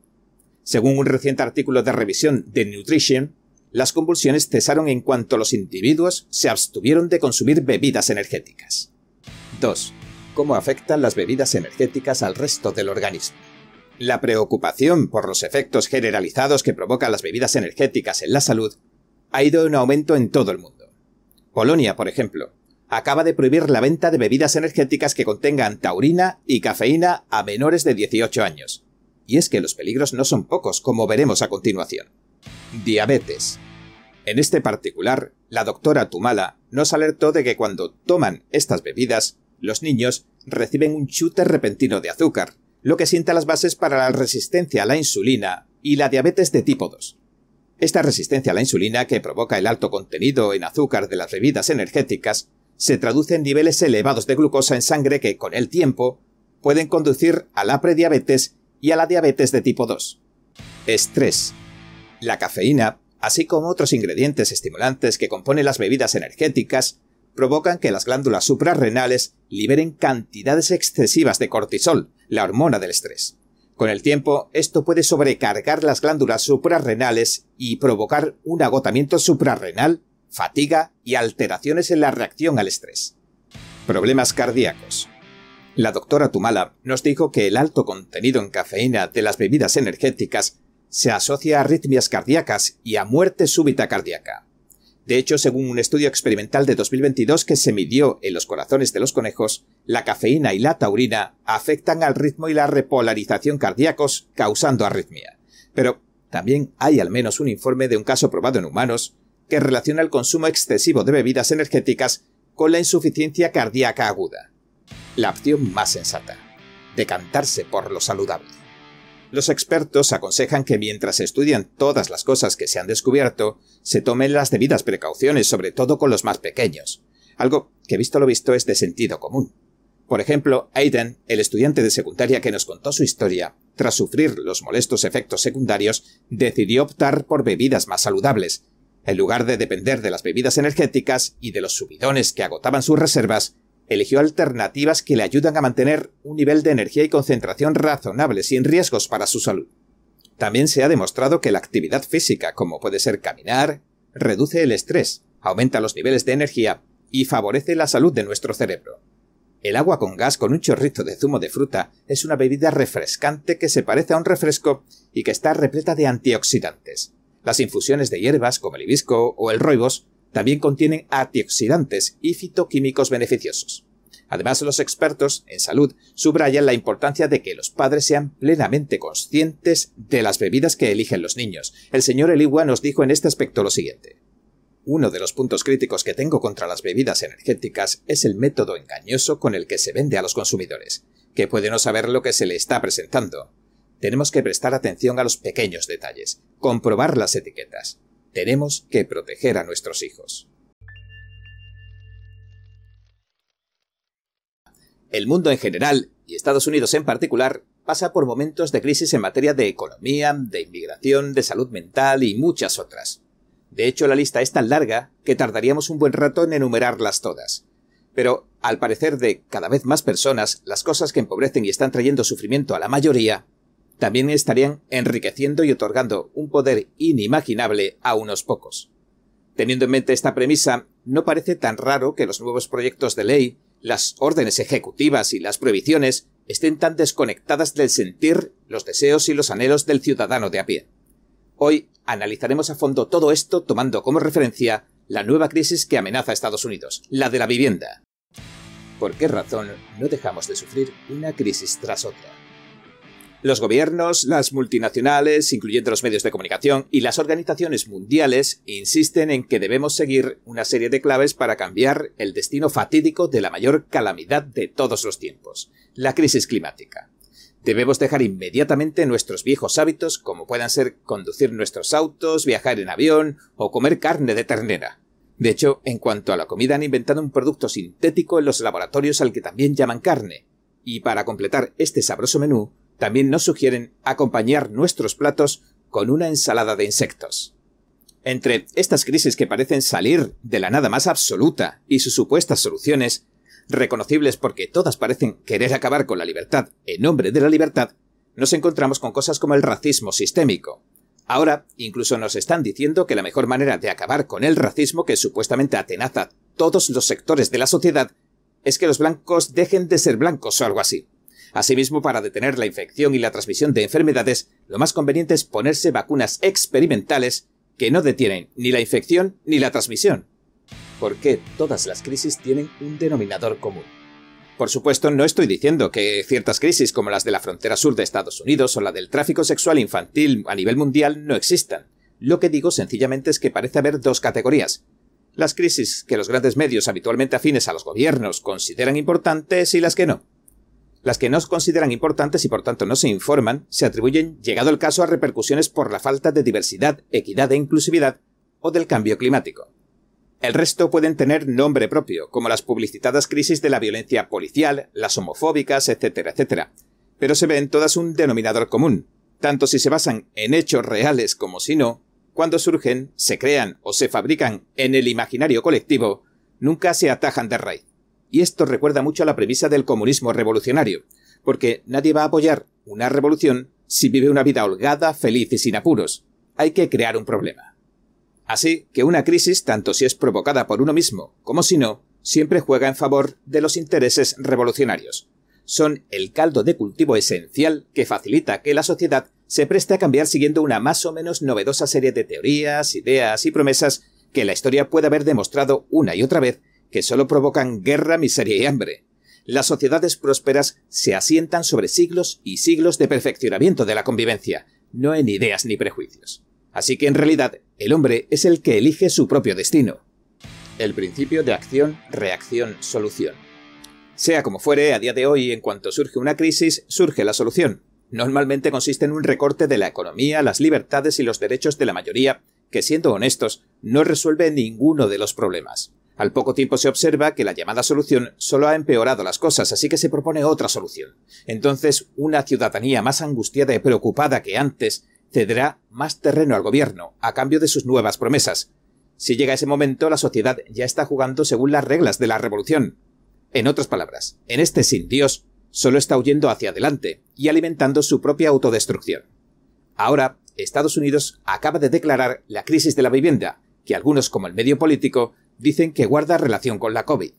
S1: Según un reciente artículo de revisión de Nutrition, las convulsiones cesaron en cuanto los individuos se abstuvieron de consumir bebidas energéticas. 2 cómo afectan las bebidas energéticas al resto del organismo. La preocupación por los efectos generalizados que provocan las bebidas energéticas en la salud ha ido en aumento en todo el mundo. Polonia, por ejemplo, acaba de prohibir la venta de bebidas energéticas que contengan taurina y cafeína a menores de 18 años. Y es que los peligros no son pocos, como veremos a continuación. Diabetes. En este particular, la doctora Tumala nos alertó de que cuando toman estas bebidas los niños reciben un chute repentino de azúcar, lo que sienta las bases para la resistencia a la insulina y la diabetes de tipo 2. Esta resistencia a la insulina, que provoca el alto contenido en azúcar de las bebidas energéticas, se traduce en niveles elevados de glucosa en sangre que, con el tiempo, pueden conducir a la prediabetes y a la diabetes de tipo 2. Estrés. La cafeína, así como otros ingredientes estimulantes que componen las bebidas energéticas, provocan que las glándulas suprarrenales liberen cantidades excesivas de cortisol, la hormona del estrés. Con el tiempo, esto puede sobrecargar las glándulas suprarrenales y provocar un agotamiento suprarrenal, fatiga y alteraciones en la reacción al estrés. Problemas cardíacos. La doctora Tumala nos dijo que el alto contenido en cafeína de las bebidas energéticas se asocia a arritmias cardíacas y a muerte súbita cardíaca. De hecho, según un estudio experimental de 2022 que se midió en los corazones de los conejos, la cafeína y la taurina afectan al ritmo y la repolarización cardíacos, causando arritmia. Pero también hay al menos un informe de un caso probado en humanos que relaciona el consumo excesivo de bebidas energéticas con la insuficiencia cardíaca aguda. La opción más sensata, decantarse por lo saludable. Los expertos aconsejan que mientras estudian todas las cosas que se han descubierto, se tomen las debidas precauciones, sobre todo con los más pequeños. Algo que visto lo visto es de sentido común. Por ejemplo, Aiden, el estudiante de secundaria que nos contó su historia, tras sufrir los molestos efectos secundarios, decidió optar por bebidas más saludables. En lugar de depender de las bebidas energéticas y de los subidones que agotaban sus reservas, eligió alternativas que le ayudan a mantener un nivel de energía y concentración razonable sin riesgos para su salud. También se ha demostrado que la actividad física, como puede ser caminar, reduce el estrés, aumenta los niveles de energía y favorece la salud de nuestro cerebro. El agua con gas con un chorrito de zumo de fruta es una bebida refrescante que se parece a un refresco y que está repleta de antioxidantes. Las infusiones de hierbas como el hibisco o el roibos también contienen antioxidantes y fitoquímicos beneficiosos. Además, los expertos en salud subrayan la importancia de que los padres sean plenamente conscientes de las bebidas que eligen los niños. El señor Eliwa nos dijo en este aspecto lo siguiente. Uno de los puntos críticos que tengo contra las bebidas energéticas es el método engañoso con el que se vende a los consumidores, que puede no saber lo que se le está presentando. Tenemos que prestar atención a los pequeños detalles, comprobar las etiquetas, tenemos que proteger a nuestros hijos. El mundo en general, y Estados Unidos en particular, pasa por momentos de crisis en materia de economía, de inmigración, de salud mental y muchas otras. De hecho, la lista es tan larga que tardaríamos un buen rato en enumerarlas todas. Pero, al parecer de cada vez más personas, las cosas que empobrecen y están trayendo sufrimiento a la mayoría también estarían enriqueciendo y otorgando un poder inimaginable a unos pocos. Teniendo en mente esta premisa, no parece tan raro que los nuevos proyectos de ley, las órdenes ejecutivas y las prohibiciones estén tan desconectadas del sentir, los deseos y los anhelos del ciudadano de a pie. Hoy analizaremos a fondo todo esto tomando como referencia la nueva crisis que amenaza a Estados Unidos, la de la vivienda. ¿Por qué razón no dejamos de sufrir una crisis tras otra? Los gobiernos, las multinacionales, incluyendo los medios de comunicación, y las organizaciones mundiales insisten en que debemos seguir una serie de claves para cambiar el destino fatídico de la mayor calamidad de todos los tiempos, la crisis climática. Debemos dejar inmediatamente nuestros viejos hábitos, como puedan ser conducir nuestros autos, viajar en avión o comer carne de ternera. De hecho, en cuanto a la comida han inventado un producto sintético en los laboratorios al que también llaman carne. Y para completar este sabroso menú, también nos sugieren acompañar nuestros platos con una ensalada de insectos. Entre estas crisis que parecen salir de la nada más absoluta y sus supuestas soluciones, reconocibles porque todas parecen querer acabar con la libertad en nombre de la libertad, nos encontramos con cosas como el racismo sistémico. Ahora, incluso nos están diciendo que la mejor manera de acabar con el racismo que supuestamente atenaza todos los sectores de la sociedad es que los blancos dejen de ser blancos o algo así. Asimismo, para detener la infección y la transmisión de enfermedades, lo más conveniente es ponerse vacunas experimentales que no detienen ni la infección ni la transmisión. Porque todas las crisis tienen un denominador común. Por supuesto, no estoy diciendo que ciertas crisis como las de la frontera sur de Estados Unidos o la del tráfico sexual infantil a nivel mundial no existan. Lo que digo sencillamente es que parece haber dos categorías. Las crisis que los grandes medios habitualmente afines a los gobiernos consideran importantes y las que no. Las que no se consideran importantes y por tanto no se informan se atribuyen, llegado el caso, a repercusiones por la falta de diversidad, equidad e inclusividad o del cambio climático. El resto pueden tener nombre propio, como las publicitadas crisis de la violencia policial, las homofóbicas, etcétera, etcétera. Pero se ven todas un denominador común, tanto si se basan en hechos reales como si no, cuando surgen, se crean o se fabrican en el imaginario colectivo, nunca se atajan de raíz. Y esto recuerda mucho a la premisa del comunismo revolucionario, porque nadie va a apoyar una revolución si vive una vida holgada, feliz y sin apuros. Hay que crear un problema. Así que una crisis, tanto si es provocada por uno mismo como si no, siempre juega en favor de los intereses revolucionarios. Son el caldo de cultivo esencial que facilita que la sociedad se preste a cambiar siguiendo una más o menos novedosa serie de teorías, ideas y promesas que la historia puede haber demostrado una y otra vez que solo provocan guerra, miseria y hambre. Las sociedades prósperas se asientan sobre siglos y siglos de perfeccionamiento de la convivencia, no en ideas ni prejuicios. Así que en realidad el hombre es el que elige su propio destino. El principio de acción, reacción, solución. Sea como fuere, a día de hoy, en cuanto surge una crisis, surge la solución. normalmente consiste en un recorte de la economía, las libertades y los derechos de la mayoría, que siendo honestos, no resuelve ninguno de los problemas. Al poco tiempo se observa que la llamada solución solo ha empeorado las cosas, así que se propone otra solución. Entonces, una ciudadanía más angustiada y preocupada que antes cederá más terreno al gobierno a cambio de sus nuevas promesas. Si llega ese momento, la sociedad ya está jugando según las reglas de la revolución. En otras palabras, en este sin Dios, solo está huyendo hacia adelante y alimentando su propia autodestrucción. Ahora, Estados Unidos acaba de declarar la crisis de la vivienda, que algunos como el medio político dicen que guarda relación con la COVID.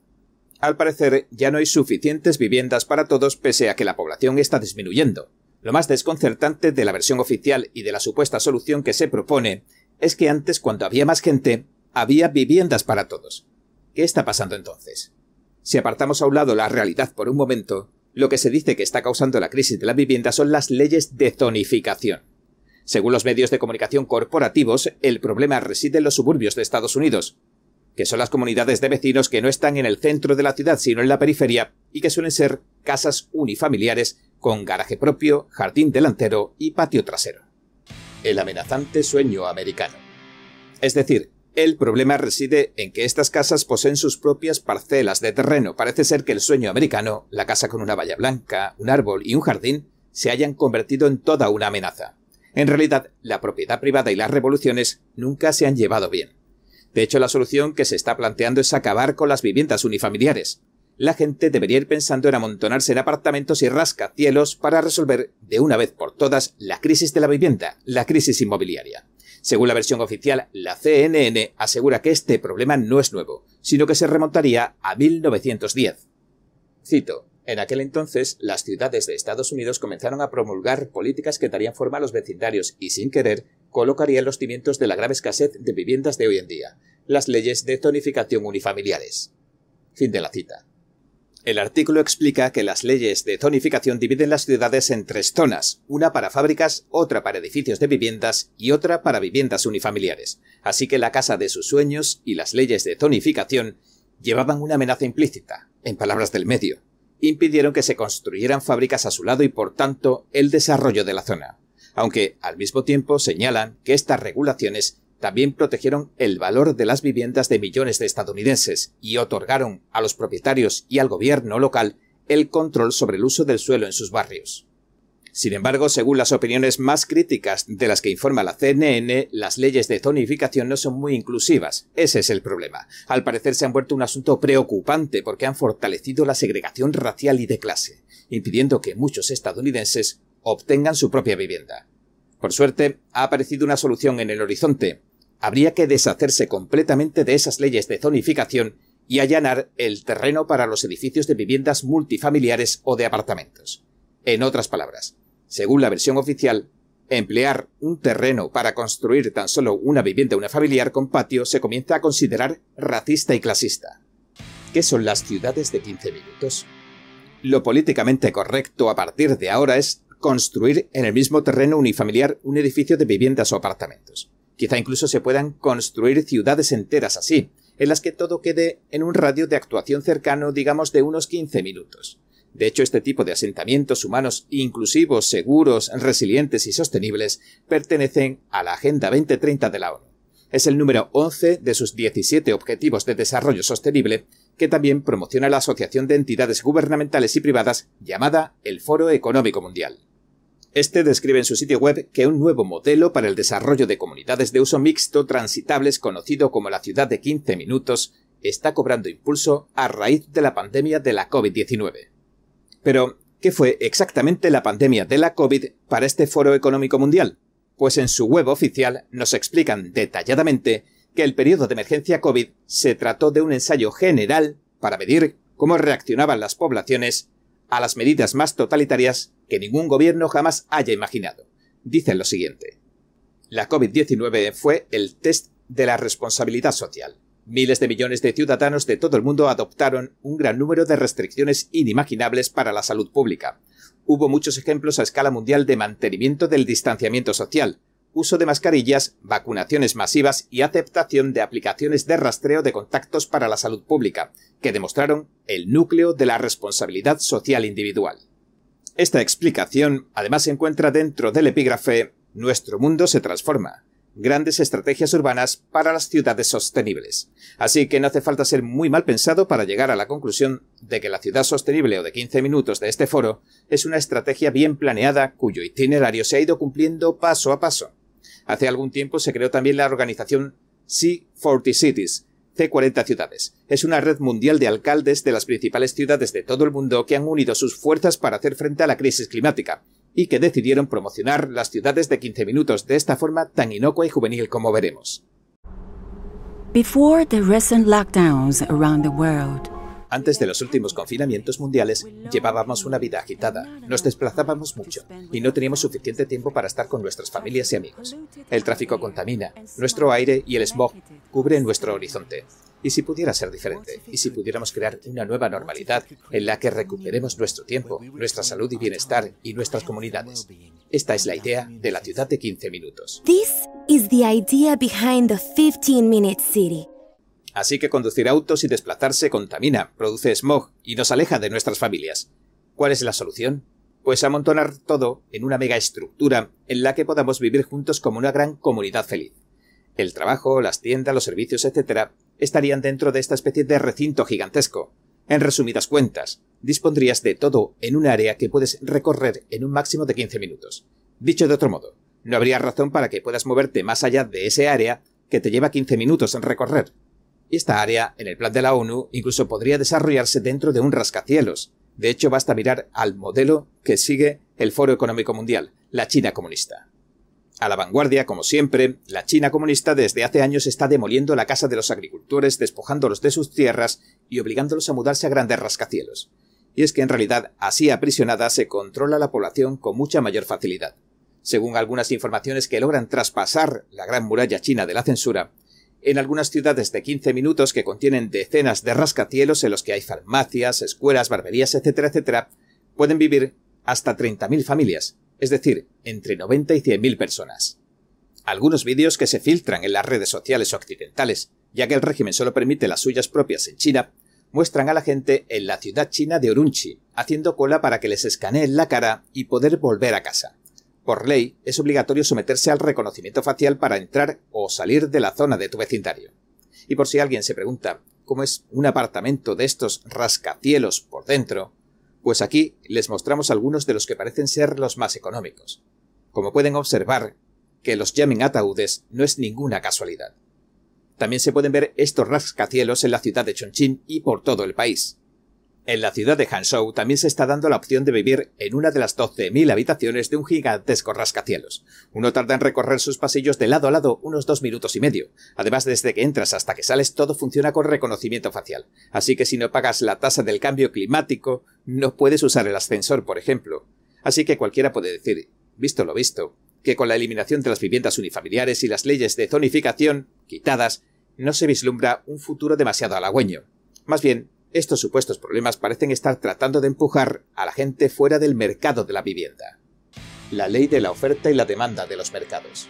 S1: Al parecer, ya no hay suficientes viviendas para todos pese a que la población está disminuyendo. Lo más desconcertante de la versión oficial y de la supuesta solución que se propone es que antes, cuando había más gente, había viviendas para todos. ¿Qué está pasando entonces? Si apartamos a un lado la realidad por un momento, lo que se dice que está causando la crisis de la vivienda son las leyes de zonificación. Según los medios de comunicación corporativos, el problema reside en los suburbios de Estados Unidos, que son las comunidades de vecinos que no están en el centro de la ciudad sino en la periferia y que suelen ser casas unifamiliares con garaje propio, jardín delantero y patio trasero. El amenazante sueño americano. Es decir, el problema reside en que estas casas poseen sus propias parcelas de terreno. Parece ser que el sueño americano, la casa con una valla blanca, un árbol y un jardín, se hayan convertido en toda una amenaza. En realidad, la propiedad privada y las revoluciones nunca se han llevado bien. De hecho, la solución que se está planteando es acabar con las viviendas unifamiliares. La gente debería ir pensando en amontonarse en apartamentos y rascacielos para resolver de una vez por todas la crisis de la vivienda, la crisis inmobiliaria. Según la versión oficial, la CNN asegura que este problema no es nuevo, sino que se remontaría a 1910. Cito, en aquel entonces, las ciudades de Estados Unidos comenzaron a promulgar políticas que darían forma a los vecindarios y, sin querer, colocarían los cimientos de la grave escasez de viviendas de hoy en día, las leyes de zonificación unifamiliares. Fin de la cita. El artículo explica que las leyes de zonificación dividen las ciudades en tres zonas, una para fábricas, otra para edificios de viviendas y otra para viviendas unifamiliares. Así que la casa de sus sueños y las leyes de zonificación llevaban una amenaza implícita, en palabras del medio impidieron que se construyeran fábricas a su lado y por tanto el desarrollo de la zona, aunque al mismo tiempo señalan que estas regulaciones también protegieron el valor de las viviendas de millones de estadounidenses y otorgaron a los propietarios y al gobierno local el control sobre el uso del suelo en sus barrios. Sin embargo, según las opiniones más críticas de las que informa la CNN, las leyes de zonificación no son muy inclusivas. Ese es el problema. Al parecer se han vuelto un asunto preocupante porque han fortalecido la segregación racial y de clase, impidiendo que muchos estadounidenses obtengan su propia vivienda. Por suerte, ha aparecido una solución en el horizonte. Habría que deshacerse completamente de esas leyes de zonificación y allanar el terreno para los edificios de viviendas multifamiliares o de apartamentos. En otras palabras, según la versión oficial, emplear un terreno para construir tan solo una vivienda una familiar con patio se comienza a considerar racista y clasista. ¿Qué son las ciudades de 15 minutos? Lo políticamente correcto a partir de ahora es construir en el mismo terreno unifamiliar un edificio de viviendas o apartamentos. Quizá incluso se puedan construir ciudades enteras así, en las que todo quede en un radio de actuación cercano, digamos, de unos 15 minutos. De hecho, este tipo de asentamientos humanos inclusivos, seguros, resilientes y sostenibles pertenecen a la Agenda 2030 de la ONU. Es el número 11 de sus 17 Objetivos de Desarrollo Sostenible que también promociona la Asociación de Entidades Gubernamentales y Privadas llamada el Foro Económico Mundial. Este describe en su sitio web que un nuevo modelo para el desarrollo de comunidades de uso mixto transitables conocido como la ciudad de 15 minutos está cobrando impulso a raíz de la pandemia de la COVID-19. Pero, ¿qué fue exactamente la pandemia de la COVID para este Foro Económico Mundial? Pues en su web oficial nos explican detalladamente que el periodo de emergencia COVID se trató de un ensayo general para medir cómo reaccionaban las poblaciones a las medidas más totalitarias que ningún gobierno jamás haya imaginado. Dicen lo siguiente. La COVID-19 fue el test de la responsabilidad social. Miles de millones de ciudadanos de todo el mundo adoptaron un gran número de restricciones inimaginables para la salud pública. Hubo muchos ejemplos a escala mundial de mantenimiento del distanciamiento social, uso de mascarillas, vacunaciones masivas y aceptación de aplicaciones de rastreo de contactos para la salud pública, que demostraron el núcleo de la responsabilidad social individual. Esta explicación además se encuentra dentro del epígrafe Nuestro mundo se transforma. Grandes estrategias urbanas para las ciudades sostenibles. Así que no hace falta ser muy mal pensado para llegar a la conclusión de que la ciudad sostenible o de 15 minutos de este foro es una estrategia bien planeada cuyo itinerario se ha ido cumpliendo paso a paso. Hace algún tiempo se creó también la organización C40 Cities, C40 Ciudades. Es una red mundial de alcaldes de las principales ciudades de todo el mundo que han unido sus fuerzas para hacer frente a la crisis climática y que decidieron promocionar las ciudades de 15 minutos de esta forma tan inocua y juvenil como veremos. Antes de los últimos confinamientos mundiales, llevábamos una vida agitada, nos desplazábamos mucho y no teníamos suficiente tiempo para estar con nuestras familias y amigos. El tráfico contamina, nuestro aire y el smog cubren nuestro horizonte. ¿Y si pudiera ser diferente? ¿Y si pudiéramos crear una nueva normalidad en la que recuperemos nuestro tiempo, nuestra salud y bienestar y nuestras comunidades? Esta es la idea de la ciudad de 15 minutos.
S2: This is the idea behind the 15 minute city.
S1: Así que conducir autos y desplazarse contamina, produce smog y nos aleja de nuestras familias. ¿Cuál es la solución? Pues amontonar todo en una mega estructura en la que podamos vivir juntos como una gran comunidad feliz. El trabajo, las tiendas, los servicios, etc., estarían dentro de esta especie de recinto gigantesco. En resumidas cuentas, dispondrías de todo en un área que puedes recorrer en un máximo de 15 minutos. Dicho de otro modo, no habría razón para que puedas moverte más allá de ese área que te lleva 15 minutos en recorrer. Y esta área, en el plan de la ONU, incluso podría desarrollarse dentro de un rascacielos. De hecho, basta mirar al modelo que sigue el Foro Económico Mundial, la China comunista. A la vanguardia, como siempre, la China comunista desde hace años está demoliendo la casa de los agricultores, despojándolos de sus tierras y obligándolos a mudarse a grandes rascacielos. Y es que en realidad, así aprisionada, se controla la población con mucha mayor facilidad. Según algunas informaciones que logran traspasar la gran muralla china de la censura, en algunas ciudades de 15 minutos que contienen decenas de rascacielos en los que hay farmacias, escuelas, barberías, etcétera, etcétera, pueden vivir hasta 30.000 familias, es decir, entre 90 y 100.000 personas. Algunos vídeos que se filtran en las redes sociales occidentales, ya que el régimen solo permite las suyas propias en China, muestran a la gente en la ciudad china de Urumqi, haciendo cola para que les escaneen la cara y poder volver a casa. Por ley, es obligatorio someterse al reconocimiento facial para entrar o salir de la zona de tu vecindario. Y por si alguien se pregunta cómo es un apartamento de estos rascacielos por dentro, pues aquí les mostramos algunos de los que parecen ser los más económicos. Como pueden observar, que los llamen ataúdes no es ninguna casualidad. También se pueden ver estos rascacielos en la ciudad de Chongqing y por todo el país. En la ciudad de Hangzhou también se está dando la opción de vivir en una de las 12.000 habitaciones de un gigantesco rascacielos. Uno tarda en recorrer sus pasillos de lado a lado unos dos minutos y medio. Además, desde que entras hasta que sales todo funciona con reconocimiento facial. Así que si no pagas la tasa del cambio climático, no puedes usar el ascensor, por ejemplo. Así que cualquiera puede decir, visto lo visto, que con la eliminación de las viviendas unifamiliares y las leyes de zonificación quitadas, no se vislumbra un futuro demasiado halagüeño. Más bien, estos supuestos problemas parecen estar tratando de empujar a la gente fuera del mercado de la vivienda. La ley de la oferta y la demanda de los mercados.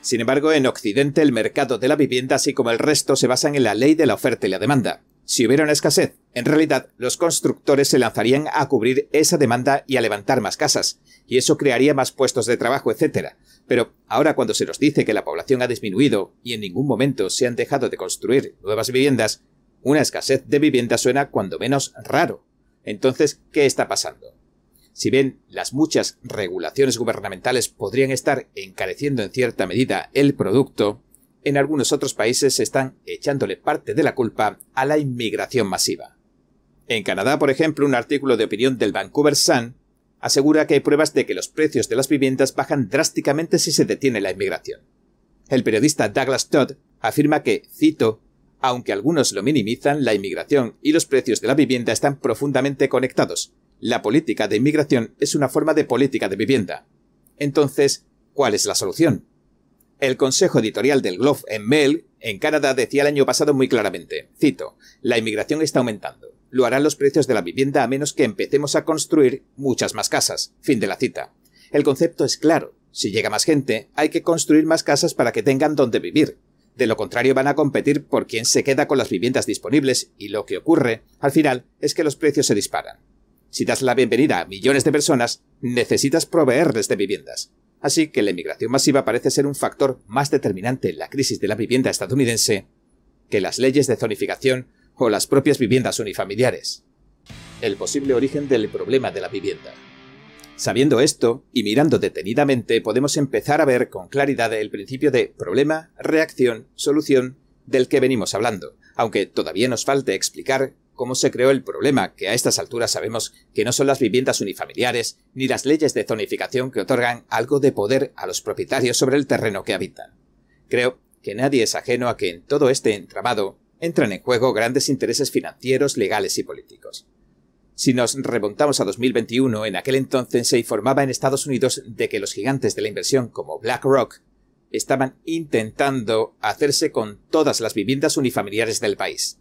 S1: Sin embargo, en Occidente el mercado de la vivienda, así como el resto, se basan en la ley de la oferta y la demanda. Si hubiera una escasez, en realidad los constructores se lanzarían a cubrir esa demanda y a levantar más casas, y eso crearía más puestos de trabajo, etc. Pero ahora cuando se nos dice que la población ha disminuido y en ningún momento se han dejado de construir nuevas viviendas, una escasez de vivienda suena cuando menos raro. Entonces, ¿qué está pasando? Si bien las muchas regulaciones gubernamentales podrían estar encareciendo en cierta medida el producto, en algunos otros países están echándole parte de la culpa a la inmigración masiva. En Canadá, por ejemplo, un artículo de opinión del Vancouver Sun asegura que hay pruebas de que los precios de las viviendas bajan drásticamente si se detiene la inmigración. El periodista Douglas Todd afirma que, cito, aunque algunos lo minimizan, la inmigración y los precios de la vivienda están profundamente conectados. La política de inmigración es una forma de política de vivienda. Entonces, ¿cuál es la solución? El consejo editorial del Globe en Mail en Canadá decía el año pasado muy claramente, cito, la inmigración está aumentando. Lo harán los precios de la vivienda a menos que empecemos a construir muchas más casas. Fin de la cita. El concepto es claro. Si llega más gente, hay que construir más casas para que tengan donde vivir. De lo contrario van a competir por quién se queda con las viviendas disponibles y lo que ocurre, al final, es que los precios se disparan. Si das la bienvenida a millones de personas, necesitas proveerles de viviendas. Así que la inmigración masiva parece ser un factor más determinante en la crisis de la vivienda estadounidense que las leyes de zonificación o las propias viviendas unifamiliares. El posible origen del problema de la vivienda. Sabiendo esto, y mirando detenidamente, podemos empezar a ver con claridad el principio de problema, reacción, solución del que venimos hablando, aunque todavía nos falte explicar cómo se creó el problema, que a estas alturas sabemos que no son las viviendas unifamiliares ni las leyes de zonificación que otorgan algo de poder a los propietarios sobre el terreno que habitan. Creo que nadie es ajeno a que en todo este entramado entran en juego grandes intereses financieros, legales y políticos. Si nos remontamos a 2021, en aquel entonces se informaba en Estados Unidos de que los gigantes de la inversión como BlackRock estaban intentando hacerse con todas las viviendas unifamiliares del país.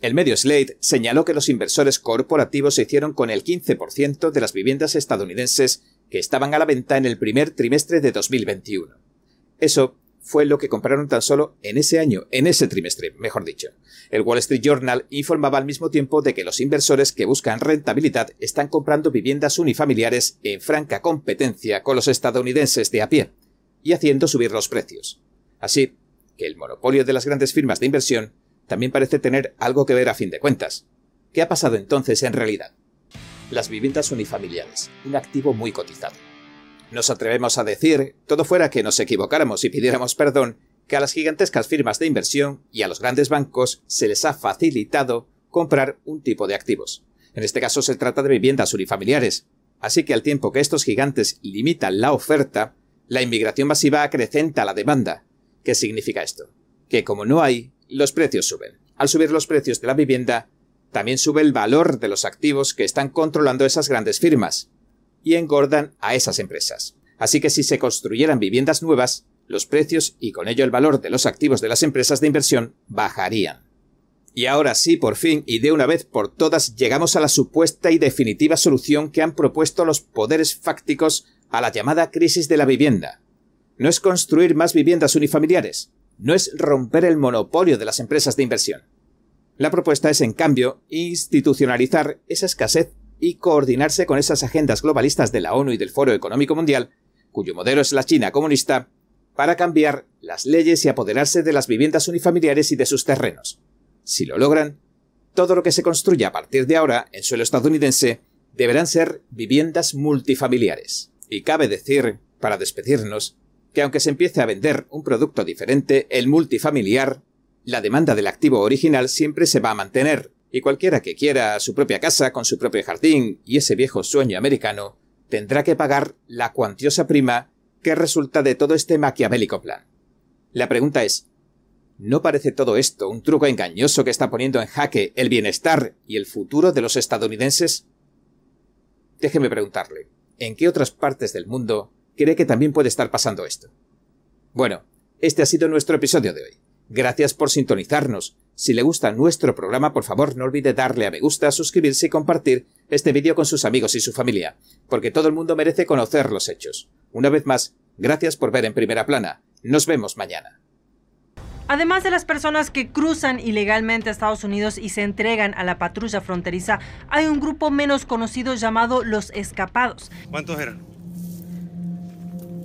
S1: El medio Slate señaló que los inversores corporativos se hicieron con el 15% de las viviendas estadounidenses que estaban a la venta en el primer trimestre de 2021. Eso fue lo que compraron tan solo en ese año, en ese trimestre, mejor dicho. El Wall Street Journal informaba al mismo tiempo de que los inversores que buscan rentabilidad están comprando viviendas unifamiliares en franca competencia con los estadounidenses de a pie y haciendo subir los precios. Así que el monopolio de las grandes firmas de inversión también parece tener algo que ver a fin de cuentas. ¿Qué ha pasado entonces en realidad? Las viviendas unifamiliares, un activo muy cotizado nos atrevemos a decir, todo fuera que nos equivocáramos y pidiéramos perdón, que a las gigantescas firmas de inversión y a los grandes bancos se les ha facilitado comprar un tipo de activos. En este caso se trata de viviendas unifamiliares. Así que al tiempo que estos gigantes limitan la oferta, la inmigración masiva acrecenta la demanda. ¿Qué significa esto? Que como no hay, los precios suben. Al subir los precios de la vivienda, también sube el valor de los activos que están controlando esas grandes firmas y engordan a esas empresas. Así que si se construyeran viviendas nuevas, los precios y con ello el valor de los activos de las empresas de inversión bajarían. Y ahora sí, por fin y de una vez por todas, llegamos a la supuesta y definitiva solución que han propuesto los poderes fácticos a la llamada crisis de la vivienda. No es construir más viviendas unifamiliares, no es romper el monopolio de las empresas de inversión. La propuesta es, en cambio, institucionalizar esa escasez y coordinarse con esas agendas globalistas de la ONU y del Foro Económico Mundial, cuyo modelo es la China comunista, para cambiar las leyes y apoderarse de las viviendas unifamiliares y de sus terrenos. Si lo logran, todo lo que se construya a partir de ahora en suelo estadounidense deberán ser viviendas multifamiliares. Y cabe decir, para despedirnos, que aunque se empiece a vender un producto diferente, el multifamiliar, la demanda del activo original siempre se va a mantener, y cualquiera que quiera su propia casa con su propio jardín y ese viejo sueño americano tendrá que pagar la cuantiosa prima que resulta de todo este maquiavélico plan. La pregunta es, ¿no parece todo esto un truco engañoso que está poniendo en jaque el bienestar y el futuro de los estadounidenses? Déjeme preguntarle, ¿en qué otras partes del mundo cree que también puede estar pasando esto? Bueno, este ha sido nuestro episodio de hoy. Gracias por sintonizarnos. Si le gusta nuestro programa, por favor no olvide darle a me gusta, suscribirse y compartir este vídeo con sus amigos y su familia, porque todo el mundo merece conocer los hechos. Una vez más, gracias por ver en primera plana. Nos vemos mañana.
S3: Además de las personas que cruzan ilegalmente a Estados Unidos y se entregan a la patrulla fronteriza, hay un grupo menos conocido llamado los escapados.
S4: ¿Cuántos eran?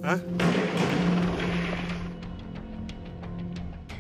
S4: ¿Ah?